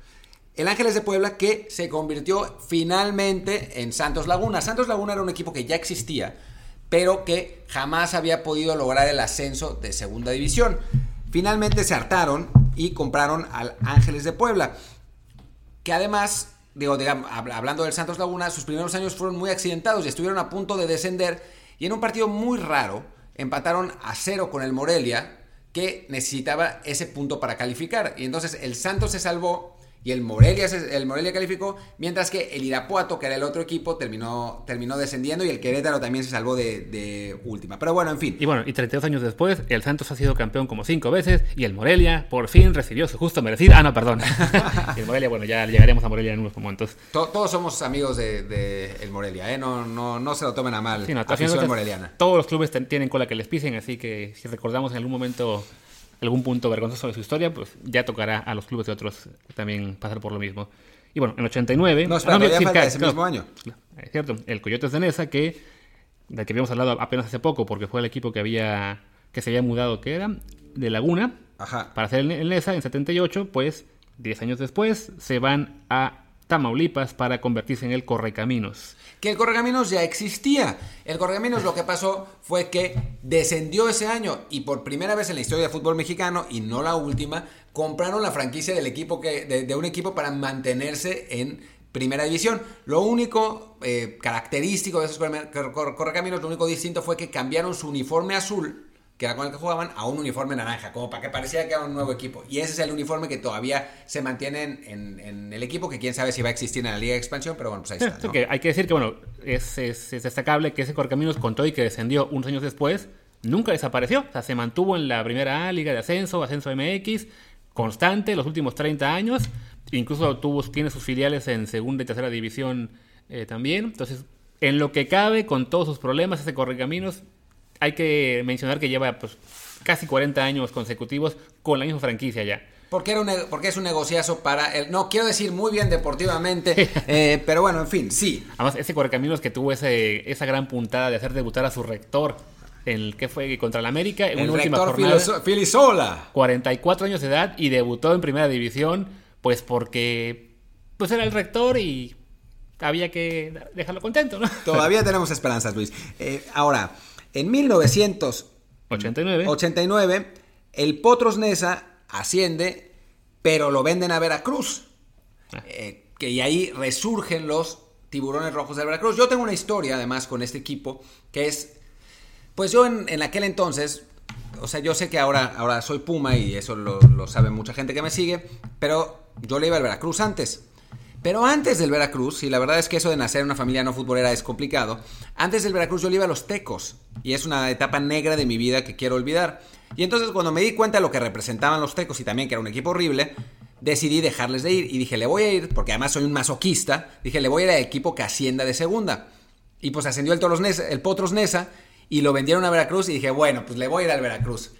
Speaker 1: El Ángeles de Puebla que se convirtió finalmente en Santos Laguna. Santos Laguna era un equipo que ya existía, pero que jamás había podido lograr el ascenso de segunda división. Finalmente se hartaron y compraron al Ángeles de Puebla, que además, digo, digamos, hablando del Santos Laguna, sus primeros años fueron muy accidentados y estuvieron a punto de descender y en un partido muy raro empataron a cero con el Morelia, que necesitaba ese punto para calificar. Y entonces el Santos se salvó y el Morelia, el Morelia calificó, mientras que el Irapuato, que era el otro equipo, terminó, terminó descendiendo y el Querétaro también se salvó de, última. Pero bueno, en fin.
Speaker 2: Y bueno, y 32 años después, el Santos ha sido campeón como cinco veces y el Morelia por fin recibió su justo merecido. Ah, no, perdón. [laughs] el Morelia, bueno, ya llegaremos a Morelia en unos momentos.
Speaker 1: todos somos amigos de, el Morelia, ¿eh? No, no, no se lo tomen a mal. Sí, moreliana.
Speaker 2: Todos los clubes tienen cola que les pisen, así que si recordamos en algún momento algún punto vergonzoso de su historia, pues ya tocará a los clubes de otros también pasar por lo mismo. Y bueno, en 89...
Speaker 1: No, espera, no, falta ese mismo año.
Speaker 2: Es cierto, el Coyotes de Nesa, que, del que habíamos hablado apenas hace poco, porque fue el equipo que había que se había mudado, que era de Laguna, para hacer el Nesa en 78, pues 10 años después se van a Tamaulipas para convertirse en el Correcaminos.
Speaker 1: Que el Correcaminos ya existía. El Correcaminos lo que pasó fue que descendió ese año y por primera vez en la historia del fútbol mexicano, y no la última, compraron la franquicia del equipo que, de, un equipo para mantenerse en primera división. Lo único eh, característico de esos Correcaminos, lo único distinto fue que cambiaron su uniforme azul que era con el que jugaban, a un uniforme naranja, como para que parecía que era un nuevo equipo. Y ese es el uniforme que todavía se mantiene en, el equipo, que quién sabe si va a existir en la Liga de Expansión, pero bueno, pues ahí está.
Speaker 2: hay que decir que, bueno, es, destacable que ese Corcaminos contó y que descendió unos años después, nunca desapareció. O sea, se mantuvo en la primera Liga de Ascenso, Ascenso MX, constante los últimos 30 años. Incluso tuvo, tiene sus filiales en segunda y tercera división eh, también. Entonces, en lo que cabe, con todos sus problemas, ese Correcaminos hay que mencionar que lleva pues, casi 40 años consecutivos con la misma franquicia ya.
Speaker 1: Porque, era un, porque es un negociazo para el. No quiero decir muy bien deportivamente, [laughs] eh, pero bueno, en fin, sí.
Speaker 2: Además, ese Correcaminos que tuvo ese, esa gran puntada de hacer debutar a su rector en el que fue contra el América en
Speaker 1: el una última jornada. Filisola.
Speaker 2: 44 años de edad y debutó en primera división, pues porque pues era el rector y había que dejarlo contento, ¿no?
Speaker 1: Todavía tenemos esperanzas, Luis. Eh, ahora. En 1989 89, el Potros Nesa asciende, pero lo venden a Veracruz. Ah. Eh, que y ahí resurgen los tiburones rojos de Veracruz. Yo tengo una historia además con este equipo que es, pues yo en, aquel entonces, o sea, yo sé que ahora, ahora soy Puma y eso lo, lo sabe mucha gente que me sigue, pero yo le iba al Veracruz antes. Pero antes del Veracruz, y la verdad es que eso de nacer en una familia no futbolera es complicado, antes del Veracruz yo le iba a los Tecos, y es una etapa negra de mi vida que quiero olvidar. Y entonces cuando me di cuenta de lo que representaban los Tecos y también que era un equipo horrible, decidí dejarles de ir y dije, le voy a ir, porque además soy un masoquista, dije, le voy a ir al equipo que ascienda de segunda. Y pues ascendió el, Toros Nesa, el Potros Nesa y lo vendieron a Veracruz y dije, bueno, pues le voy a ir al Veracruz.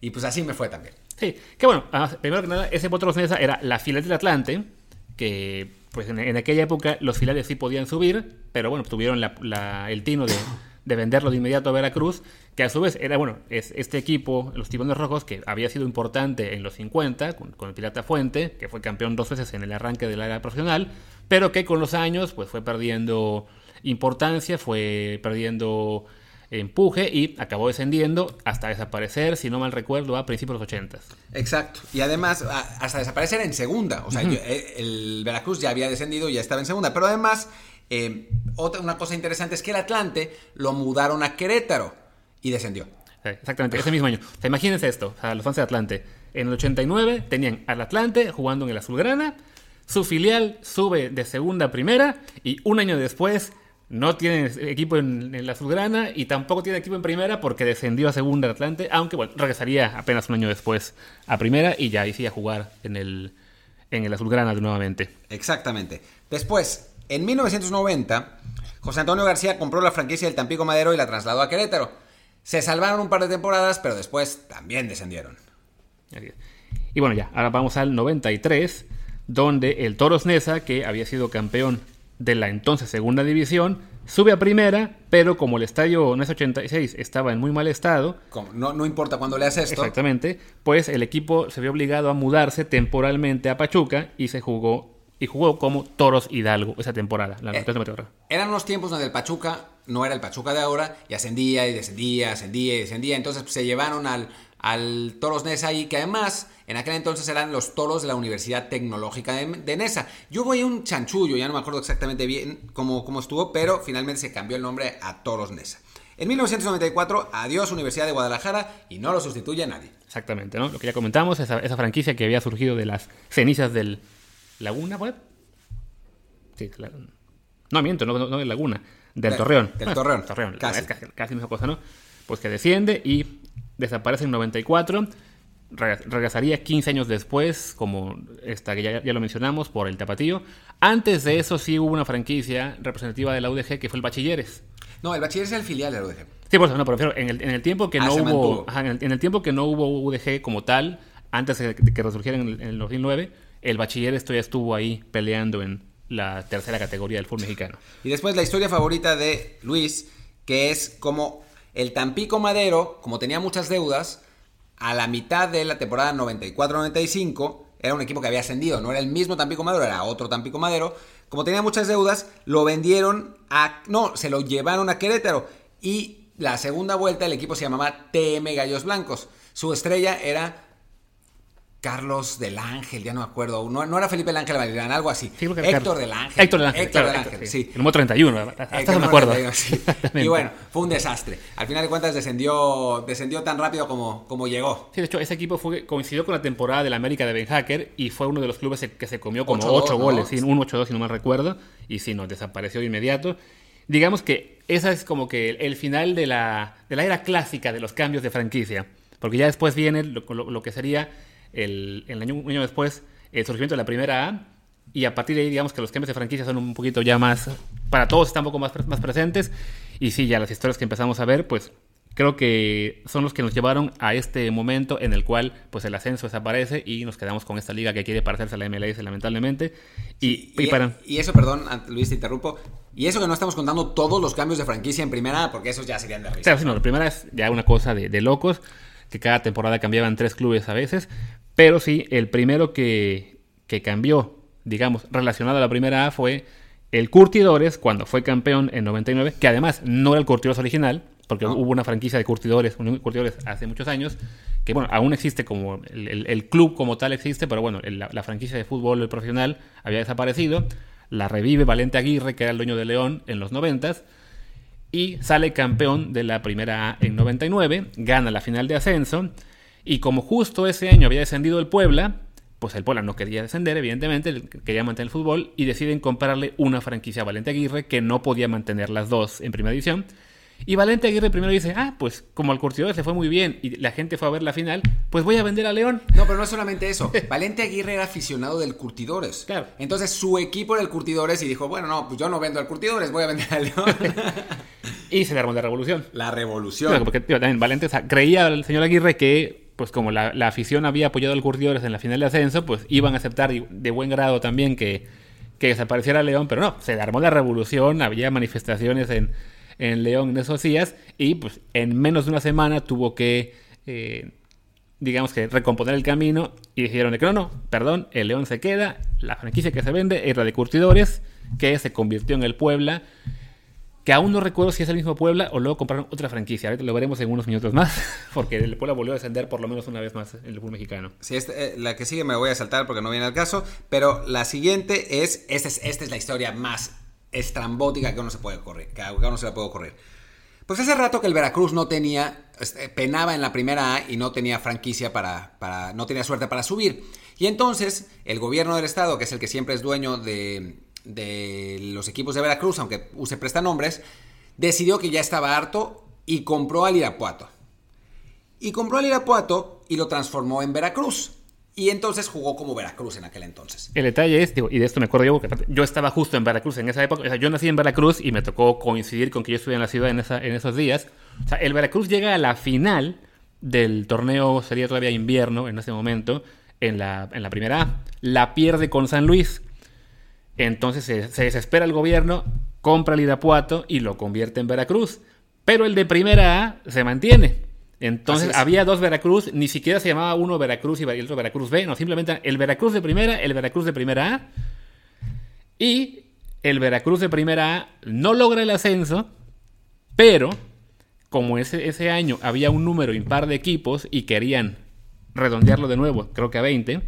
Speaker 1: Y pues así me fue también.
Speaker 2: Sí, que bueno, primero que nada, ese Potros Nesa era la fila del Atlante, que pues en, aquella época los filiales sí podían subir, pero bueno, tuvieron el tino de, venderlo de inmediato a Veracruz, que a su vez era, bueno, es este equipo, los Tibones Rojos, que había sido importante en los 50, con, el Pirata Fuente, que fue campeón dos veces en el arranque de la era profesional, pero que con los años pues fue perdiendo importancia, fue perdiendo empuje y acabó descendiendo hasta desaparecer, si no mal recuerdo, a principios de los 80.
Speaker 1: Exacto. Y además, hasta desaparecer en segunda. O sea, eh, el Veracruz ya había descendido y ya estaba en segunda. Pero además, eh, otra, una cosa interesante es que el Atlante lo mudaron a Querétaro y descendió.
Speaker 2: Exactamente, ese mismo año. imagínense esto, los fans de Atlante. En el 89 tenían al Atlante jugando en el Azulgrana, su filial sube de segunda a primera y un año después no tiene equipo en, la Azulgrana y tampoco tiene equipo en primera porque descendió a segunda Atlante, aunque bueno, regresaría apenas un año después a primera y ya hice a jugar en el, en el Azulgrana nuevamente.
Speaker 1: Exactamente. Después, en 1990, José Antonio García compró la franquicia del Tampico Madero y la trasladó a Querétaro. Se salvaron un par de temporadas, pero después también descendieron.
Speaker 2: Y bueno, ya, ahora vamos al 93, donde el Toros Nesa, que había sido campeón de la entonces segunda división, sube a primera, pero como el estadio NES 86 estaba en muy mal estado,
Speaker 1: no, no importa cuando le haces esto.
Speaker 2: Exactamente, pues el equipo se vio obligado a mudarse temporalmente a Pachuca y se jugó y jugó como Toros Hidalgo esa temporada, la
Speaker 1: Eh,
Speaker 2: 93-94.
Speaker 1: Eran unos tiempos donde el Pachuca no era el Pachuca de ahora y ascendía y descendía, ascendía y descendía. Entonces pues, se llevaron al, al Toros Nesa ahí, que además en aquel entonces eran los toros de la Universidad Tecnológica de, de Nesa. Yo voy a un chanchullo, ya no me acuerdo exactamente bien cómo, cómo estuvo, pero finalmente se cambió el nombre a Toros Nesa. En 1994, adiós Universidad de Guadalajara y no lo sustituye a nadie.
Speaker 2: Exactamente, ¿no? Lo que ya comentamos, esa, esa franquicia que había surgido de las cenizas del Laguna Web. Sí, la- no, miento, no, no, no de Laguna, del
Speaker 1: Del-
Speaker 2: Torreón.
Speaker 1: del Torreón,
Speaker 2: Torreón,
Speaker 1: casi.
Speaker 2: es casi, casi la misma cosa, ¿no? Pues que desciende y desaparece en 94. re- Regresaría 15 años después, como esta que ya, ya lo mencionamos, por el Tapatío. Antes de eso sí hubo una franquicia representativa de la UDG que fue el Bachilleres.
Speaker 1: No, el bachiller es el filial de la UDG.
Speaker 2: Sí, por eso no, pero refiero, en el, en el tiempo que
Speaker 1: Ah,
Speaker 2: no hubo. ajá, en, el, en el tiempo que no hubo UDG como tal, antes de que, resurgiera en el, en el 2009, el bachiller esto ya estuvo ahí peleando en la tercera categoría del fútbol mexicano.
Speaker 1: Y después la historia favorita de Luis, que es como el Tampico Madero, como tenía muchas deudas, a la mitad de la temporada 94-95, era un equipo que había ascendido, no era el mismo Tampico Madero, era otro Tampico Madero. Como tenía muchas deudas, lo vendieron a... No, se lo llevaron a Querétaro. Y la segunda vuelta el equipo se llamaba TM Gallos Blancos. Su estrella era Carlos del Ángel, ya no me acuerdo. No, no era Felipe del Ángel Valerian, algo así.
Speaker 2: Sí,
Speaker 1: Héctor
Speaker 2: Carlos.
Speaker 1: del Ángel.
Speaker 2: Héctor del Ángel.
Speaker 1: Héctor
Speaker 2: claro,
Speaker 1: del
Speaker 2: Héctor,
Speaker 1: Ángel,
Speaker 2: sí.
Speaker 1: sí.
Speaker 2: El número 31, hasta
Speaker 1: El
Speaker 2: eso
Speaker 1: que
Speaker 2: me
Speaker 1: no
Speaker 2: acuerdo.
Speaker 1: sí. [laughs] Y bueno, fue un desastre. Al final de cuentas descendió, descendió tan rápido como, como llegó.
Speaker 2: Sí, de hecho, ese equipo fue, coincidió con la temporada del América de Ben Hacker y fue uno de los clubes que se comió como
Speaker 1: 8-2,
Speaker 2: 8
Speaker 1: ¿no?
Speaker 2: goles, sí, un 8-2 si no mal recuerdo, y sí, no, desapareció de inmediato. Digamos que esa es como que el, el final de la, de la era clásica de los cambios de franquicia, porque ya después viene lo, lo- lo que sería el, el año, un año después el surgimiento de la primera A, y a partir de ahí digamos que los cambios de franquicia son un poquito ya más, para todos están un poco más, más presentes, y sí, ya las historias que empezamos a ver, pues creo que son los que nos llevaron a este momento en el cual pues el ascenso desaparece y nos quedamos con esta liga que quiere parecerse a la MLS lamentablemente y, y
Speaker 1: Y,
Speaker 2: para
Speaker 1: y eso, perdón, Luis, te interrumpo. Y eso que no estamos contando todos los cambios de franquicia en primera, porque esos ya serían de risa.
Speaker 2: sea, sí, no, la primera es ya una cosa de, de locos que cada temporada cambiaban tres clubes a veces pero sí el primero que, que cambió digamos relacionado a la primera A fue el Curtidores cuando fue campeón en 99 que además no era el Curtidores original porque
Speaker 1: No.
Speaker 2: hubo una franquicia de curtidores, un curtidores hace muchos años, que bueno, aún existe como el, el- el club como tal existe, pero bueno, el- la, la franquicia de fútbol profesional había desaparecido, la revive Valente Aguirre, que era el dueño de León en los noventas, y sale campeón de la primera A en 99, gana la final de ascenso, y como justo ese año había descendido el Puebla, pues el Puebla no quería descender, evidentemente, quería mantener el fútbol, y deciden comprarle una franquicia a Valente Aguirre que no podía mantener las dos en primera división. Y Valente Aguirre primero dice, ah, pues como al Curtidores le fue muy bien y la gente fue a ver la final, pues voy a vender a León.
Speaker 1: No, pero no es solamente eso. [laughs] Valente Aguirre era aficionado del Curtidores.
Speaker 2: Claro.
Speaker 1: Entonces su equipo era el Curtidores y dijo, bueno, no, pues yo no vendo al Curtidores, voy a vender al León. [laughs]
Speaker 2: Y se le armó la revolución.
Speaker 1: la revolución.
Speaker 2: Claro, porque tío, también Valente o sea, creía el señor Aguirre que, pues como la, la afición había apoyado al Curtidores en la final de ascenso, pues iban a aceptar de, buen grado también que, que desapareciera León, pero no, se armó la revolución, había manifestaciones en, en León en esos días y pues en menos de una semana tuvo que, eh, digamos que recomponer el camino y dijeron de que no, no, perdón, el León se queda, la franquicia que se vende es la de Curtidores, que se convirtió en el Puebla que aún no recuerdo si es el mismo Puebla o luego compraron otra franquicia. Ahorita lo veremos en unos minutos más, [laughs] porque el Puebla volvió a descender por lo menos una vez más en el fútbol mexicano.
Speaker 1: Sí, este, eh, la que sigue me voy a saltar porque no viene al caso, pero la siguiente es, esta es, esta es la historia más estrambótica que uno se puede correr, que a uno se la puede ocurrir. Pues hace rato que el Veracruz no tenía, este, penaba en la primera A y no tenía franquicia para, para, no tenía suerte para subir. Y entonces el gobierno del estado, que es el que siempre es dueño de, de los equipos de Veracruz, aunque use prestanombres, decidió que ya estaba harto y compró al Irapuato. Y compró al Irapuato y lo transformó en Veracruz. Y entonces jugó como Veracruz en aquel entonces.
Speaker 2: El detalle es, digo, y de esto me acuerdo yo, porque yo estaba justo en Veracruz en esa época. O sea, yo nací en Veracruz y me tocó coincidir con que yo estuve en la ciudad en, esa, en esos días. O sea, el Veracruz llega a la final del torneo, sería todavía invierno en ese momento, en la, en la primera A. La pierde con San Luis. Entonces se, se desespera el gobierno, compra el Irapuato y lo convierte en Veracruz. Pero el de primera A se mantiene. Entonces había dos Veracruz, ni siquiera se llamaba uno Veracruz y el otro Veracruz B, no, simplemente el Veracruz de primera, el Veracruz de primera A. Y el Veracruz de primera A no logra el ascenso, pero como ese, ese año había un número impar de equipos y querían redondearlo de nuevo, creo que a 20.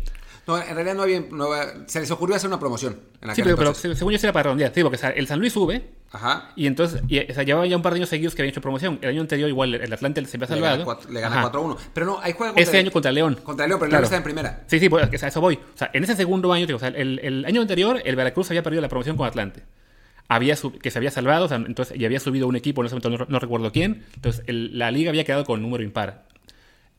Speaker 1: No, en realidad no había. no se les ocurrió hacer una promoción. En
Speaker 2: Sí, pero, pero según yo era para redondear. Sí, porque o sea, el San Luis sube
Speaker 1: Ajá.
Speaker 2: y entonces y, o sea, llevaba ya un par de años seguidos que habían hecho promoción. El año anterior igual el Atlante se había salvado.
Speaker 1: le gana
Speaker 2: Ajá.
Speaker 1: 4-1. Pero no, hay juego
Speaker 2: Ese año contra León.
Speaker 1: Contra León, pero
Speaker 2: Claro.
Speaker 1: León está en primera.
Speaker 2: Sí, sí, pues, a eso voy. O sea, en ese segundo año, digo, o sea, el, el año anterior, el Veracruz había perdido la promoción con Atlante. Había sub- que se había salvado, o sea, entonces, y había subido un equipo, en ese momento no, no recuerdo quién. Entonces, el- la liga había quedado con número impar.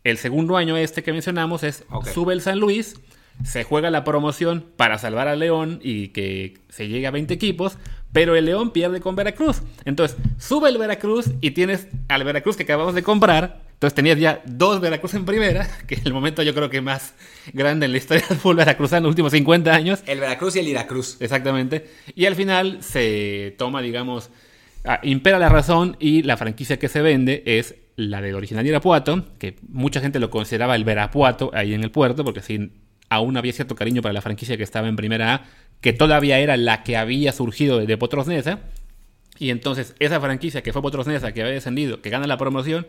Speaker 2: El segundo año este que mencionamos es sube el San Luis, se juega la promoción para salvar al León y que se llegue a 20 equipos, pero el León pierde con Veracruz. Entonces, sube el Veracruz y tienes al Veracruz que acabamos de comprar. Entonces tenías ya dos Veracruz en primera, [laughs] que es el momento yo creo que más grande en la historia del fútbol veracruzano en los últimos 50 años.
Speaker 1: El Veracruz y el Iracruz.
Speaker 2: Exactamente. Y al final se toma, digamos, ah, impera la razón y la franquicia que se vende es la del original Irapuato, que mucha gente lo consideraba el Verapuato ahí en el puerto, porque sí, aún había cierto cariño para la franquicia que estaba en primera A, que todavía era la que había surgido de, Potrosnesa. Y entonces esa franquicia que fue Potrosnesa, que había descendido, que gana la promoción,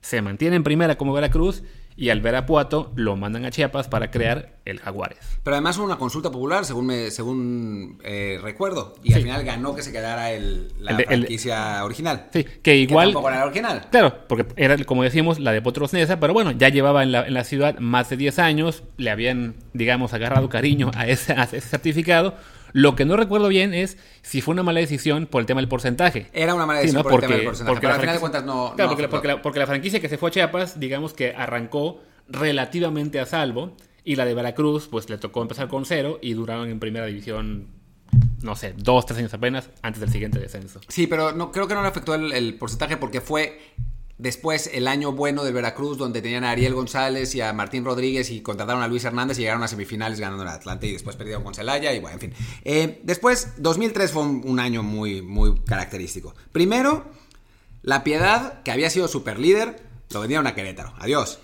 Speaker 2: se mantiene en primera como Veracruz y al Verapuato lo mandan a Chiapas para crear el Jaguares.
Speaker 1: Pero además hubo una consulta popular, según me, según eh, recuerdo. Y al final ganó que se quedara el, la
Speaker 2: El de- el-
Speaker 1: original.
Speaker 2: Sí, que igual...
Speaker 1: Que tampoco era la original.
Speaker 2: Claro, porque era, como decimos, la de Potros Neza, pero bueno, ya llevaba en la, en la ciudad más de 10 años, le habían, digamos, agarrado cariño a ese, a ese certificado. Lo que no recuerdo bien es si fue una mala decisión por el tema del porcentaje.
Speaker 1: Era una mala
Speaker 2: Sí,
Speaker 1: decisión
Speaker 2: ¿no?
Speaker 1: por el tema del porcentaje, pero
Speaker 2: la
Speaker 1: al final de cuentas no-
Speaker 2: Claro,
Speaker 1: no
Speaker 2: porque, la-
Speaker 1: afectó.
Speaker 2: porque la, porque la franquicia que se fue a Chiapas, digamos que arrancó relativamente a salvo, y la de Veracruz, pues le tocó empezar con cero y duraron en primera división, no sé, dos, tres años apenas antes del siguiente descenso.
Speaker 1: Sí, pero no, creo que no le afectó el, el porcentaje porque fue después el año bueno del Veracruz, donde tenían a Ariel González y a Martín Rodríguez y contrataron a Luis Hernández y llegaron a semifinales ganando en Atlante y después perdieron con Celaya y bueno, en fin. Eh, después, 2003 fue un, año muy, muy característico. Primero, La Piedad, que había sido super líder, lo vendieron a Querétaro. Adiós.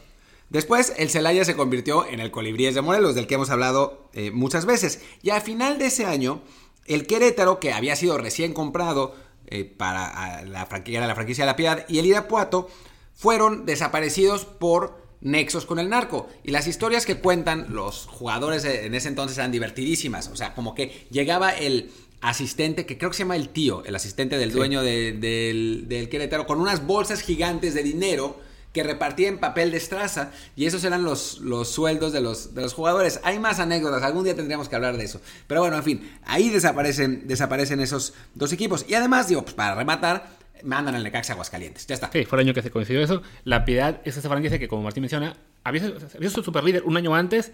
Speaker 1: Después, el Celaya se convirtió en el Colibríes de Morelos, del que hemos hablado eh, muchas veces. Y al final de ese año, el Querétaro, que había sido recién comprado eh, para la, franquicia, la franquicia de la Piedad, y el Irapuato, fueron desaparecidos por nexos con el narco. Y las historias que cuentan los jugadores en ese entonces eran divertidísimas. O sea, como que llegaba el asistente, que creo que se llama el tío, el asistente del dueño de- del, del Querétaro, con unas bolsas gigantes de dinero que repartía en papel de estraza y esos eran los, los sueldos de los, de los jugadores. Hay más anécdotas, algún día tendríamos que hablar de eso. Pero bueno, en fin, ahí desaparecen, desaparecen esos dos equipos. Y además, digo, pues para rematar, mandan al Necaxa Aguascalientes. Ya está.
Speaker 2: Sí, fue el año que se coincidió eso. La Piedad es esa franquicia que, como Martín menciona, había, había sido super líder un año antes,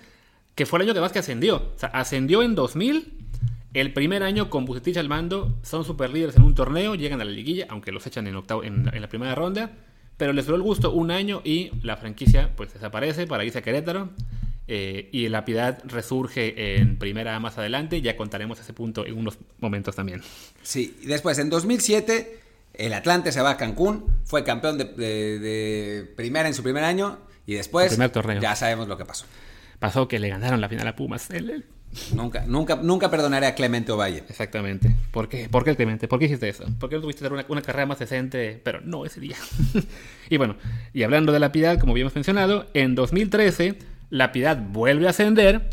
Speaker 2: que fue el año que más que ascendió. O sea, ascendió en 2000. El primer año con Bucetich al mando, son super líderes en un torneo, llegan a la liguilla, aunque los echan en, octavo, en la primera ronda. Pero les duró el gusto un año y la franquicia pues desaparece para irse a Querétaro. eh, y la Piedad resurge en primera más adelante. Ya contaremos ese punto en unos momentos también.
Speaker 1: Sí, después en 2007 el Atlante se va a Cancún, fue campeón de, de- de primera en su primer año y después ya sabemos lo que pasó.
Speaker 2: Pasó que le ganaron la final a Pumas. El- el-
Speaker 1: Nunca, nunca, nunca perdonaré a Clemente Ovalle.
Speaker 2: Exactamente. ¿Por qué? ¿Por qué, Clemente? ¿Por qué hiciste eso? ¿Por qué no tuviste una, una carrera más decente? Pero no ese día. [laughs] y bueno, y hablando de la Piedad, como habíamos mencionado, en 2013 la Piedad vuelve a ascender,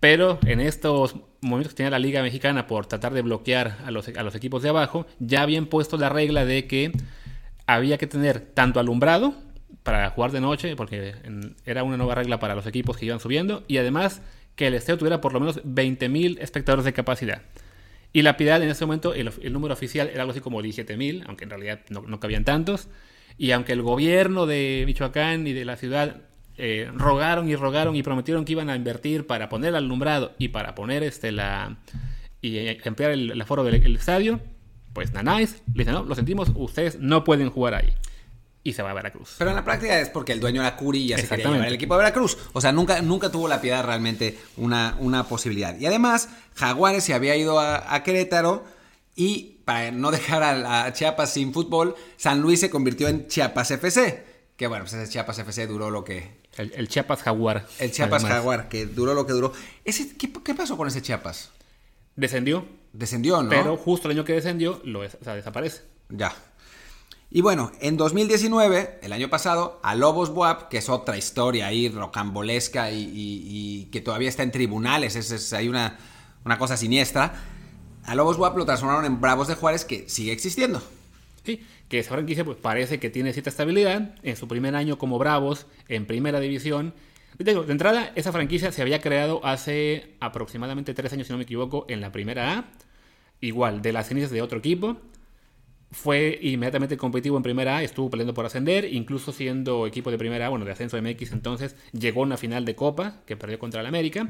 Speaker 2: pero en estos momentos que tenía la Liga Mexicana por tratar de bloquear a los, a los equipos de abajo, ya habían puesto la regla de que había que tener tanto alumbrado para jugar de noche, porque era una nueva regla para los equipos que iban subiendo, y además que el estadio tuviera por lo menos 20.000 espectadores de capacidad. Y la Piedad en ese momento, el, número oficial era algo así como 17.000, aunque en realidad no, no cabían tantos. Y aunque el gobierno de Michoacán y de la ciudad eh, rogaron y rogaron y prometieron que iban a invertir para poner el alumbrado y para poner este la y eh, ampliar el, el aforo del el estadio, pues Nanáis le dice, no, lo sentimos, ustedes no pueden jugar ahí. Y se va a Veracruz.
Speaker 1: Pero en la práctica es porque el dueño era Curi y ya se quería llevar el equipo de Veracruz. O sea, nunca, nunca tuvo la piedad realmente una, una posibilidad. Y además, Jaguares se había ido a, a Querétaro y para no dejar a, a Chiapas sin fútbol, San Luis se convirtió en Chiapas FC. Que bueno, pues ese Chiapas FC duró lo que...
Speaker 2: El, el Chiapas Jaguar.
Speaker 1: El Chiapas
Speaker 2: además.
Speaker 1: Jaguar, que duró lo que duró. Ese, ¿qué, qué pasó con ese Chiapas?
Speaker 2: Descendió.
Speaker 1: Descendió, ¿no?
Speaker 2: Pero justo el año que descendió, lo o sea, desaparece.
Speaker 1: Ya. Y bueno, en 2019, el año pasado, a Lobos Buap, que es otra historia ahí rocambolesca y, que todavía está en tribunales, es, hay una, una, cosa siniestra, a Lobos Buap lo transformaron en Bravos de Juárez, que sigue existiendo.
Speaker 2: Sí, que esa franquicia pues parece que tiene cierta estabilidad en su primer año como Bravos en primera división. De entrada, esa franquicia se había creado hace aproximadamente tres años, si no me equivoco, en la primera A. Igual, de las cenizas de otro equipo fue inmediatamente competitivo en primera A, estuvo peleando por ascender, incluso siendo equipo de primera A, bueno, de ascenso MX entonces, llegó a una final de Copa que perdió contra el América.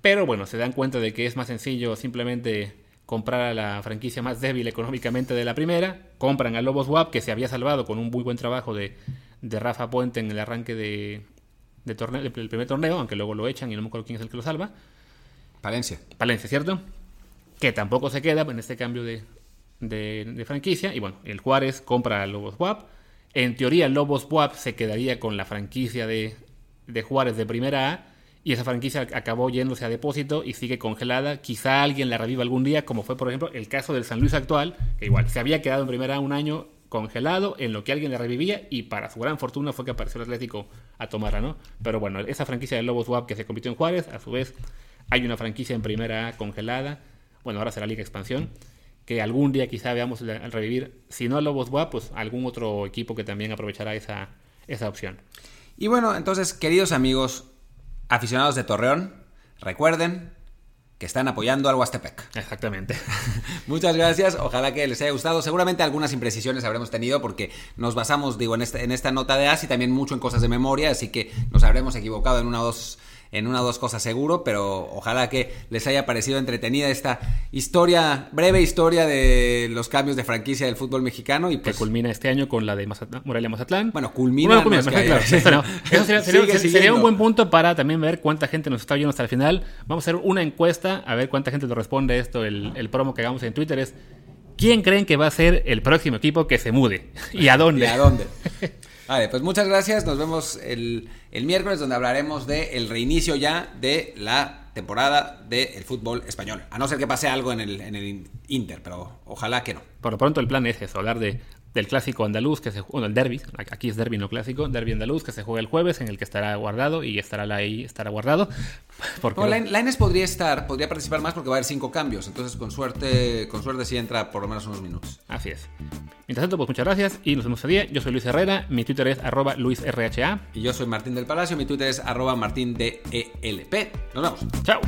Speaker 2: Pero bueno, se dan cuenta de que es más sencillo simplemente comprar a la franquicia más débil económicamente de la primera, compran a Lobos WAP que se había salvado con un muy buen trabajo de, Rafa Puente en el arranque de, torneo, del primer torneo, aunque luego lo echan y no me acuerdo quién es el que lo salva.
Speaker 1: Palencia.
Speaker 2: Palencia, ¿cierto? Que tampoco se queda en este cambio de, de, franquicia. Y bueno, el Juárez compra a Lobos WAP. En teoría, Lobos WAP se quedaría con la franquicia de, de Juárez de primera A. Y esa franquicia acabó yéndose a depósito y sigue congelada. Quizá alguien la reviva algún día, como fue, por ejemplo, el caso del San Luis actual, que igual se había quedado en primera un año congelado en lo que alguien la revivía y para su gran fortuna fue que apareció el Atlético a tomarla, ¿no? Pero bueno, esa franquicia de Lobos WAP que se convirtió en Juárez, a su vez hay una franquicia en primera congelada, bueno, ahora será Liga Expansión, que algún día quizá veamos al revivir, si no Lobos WAP, pues algún otro equipo que también aprovechará esa, esa opción.
Speaker 1: Y bueno, entonces, queridos amigos aficionados de Torreón, recuerden que están apoyando al Huastepec.
Speaker 2: Exactamente. [laughs]
Speaker 1: Muchas gracias, ojalá que les haya gustado. Seguramente algunas imprecisiones habremos tenido porque nos basamos, digo, en, este, en esta nota de AS y también mucho en cosas de memoria, así que nos habremos equivocado en una o dos en una o dos cosas seguro, pero ojalá que les haya parecido entretenida esta historia, breve historia de los cambios de franquicia del fútbol mexicano. Y
Speaker 2: pues, que culmina este año con la de Morelia Mazatlán.
Speaker 1: Bueno, culmina.
Speaker 2: Eso sería, [laughs] un buen punto para también ver cuánta gente nos está oyendo hasta el final. Vamos a hacer una encuesta a ver cuánta gente nos responde esto. El, el promo que hagamos en Twitter es. ¿Quién creen que va a ser el próximo equipo que se mude? [laughs] ¿Y a dónde?
Speaker 1: ¿Y a dónde? [laughs] Vale, pues muchas gracias. Nos vemos el, miércoles donde hablaremos del reinicio ya de la temporada del fútbol español. A no ser que pase algo en el, en el Inter, pero ojalá que no.
Speaker 2: Por lo pronto el plan es eso, hablar de del clásico andaluz, que se bueno, el derby, aquí es derby no clásico, derby andaluz, que se juega el jueves, en el que estará guardado y estará ahí, estará guardado. [laughs]
Speaker 1: Porque no, la, podría estar, podría participar más porque va a haber cinco cambios, entonces con suerte, con suerte sí entra por lo menos unos minutos.
Speaker 2: Así es. Mientras tanto, pues muchas gracias y nos vemos el día. Yo soy Luis Herrera, mi Twitter es arroba luisrha.
Speaker 1: Y yo soy Martín del Palacio, mi Twitter es arroba martindelp. Nos vemos.
Speaker 2: Chao.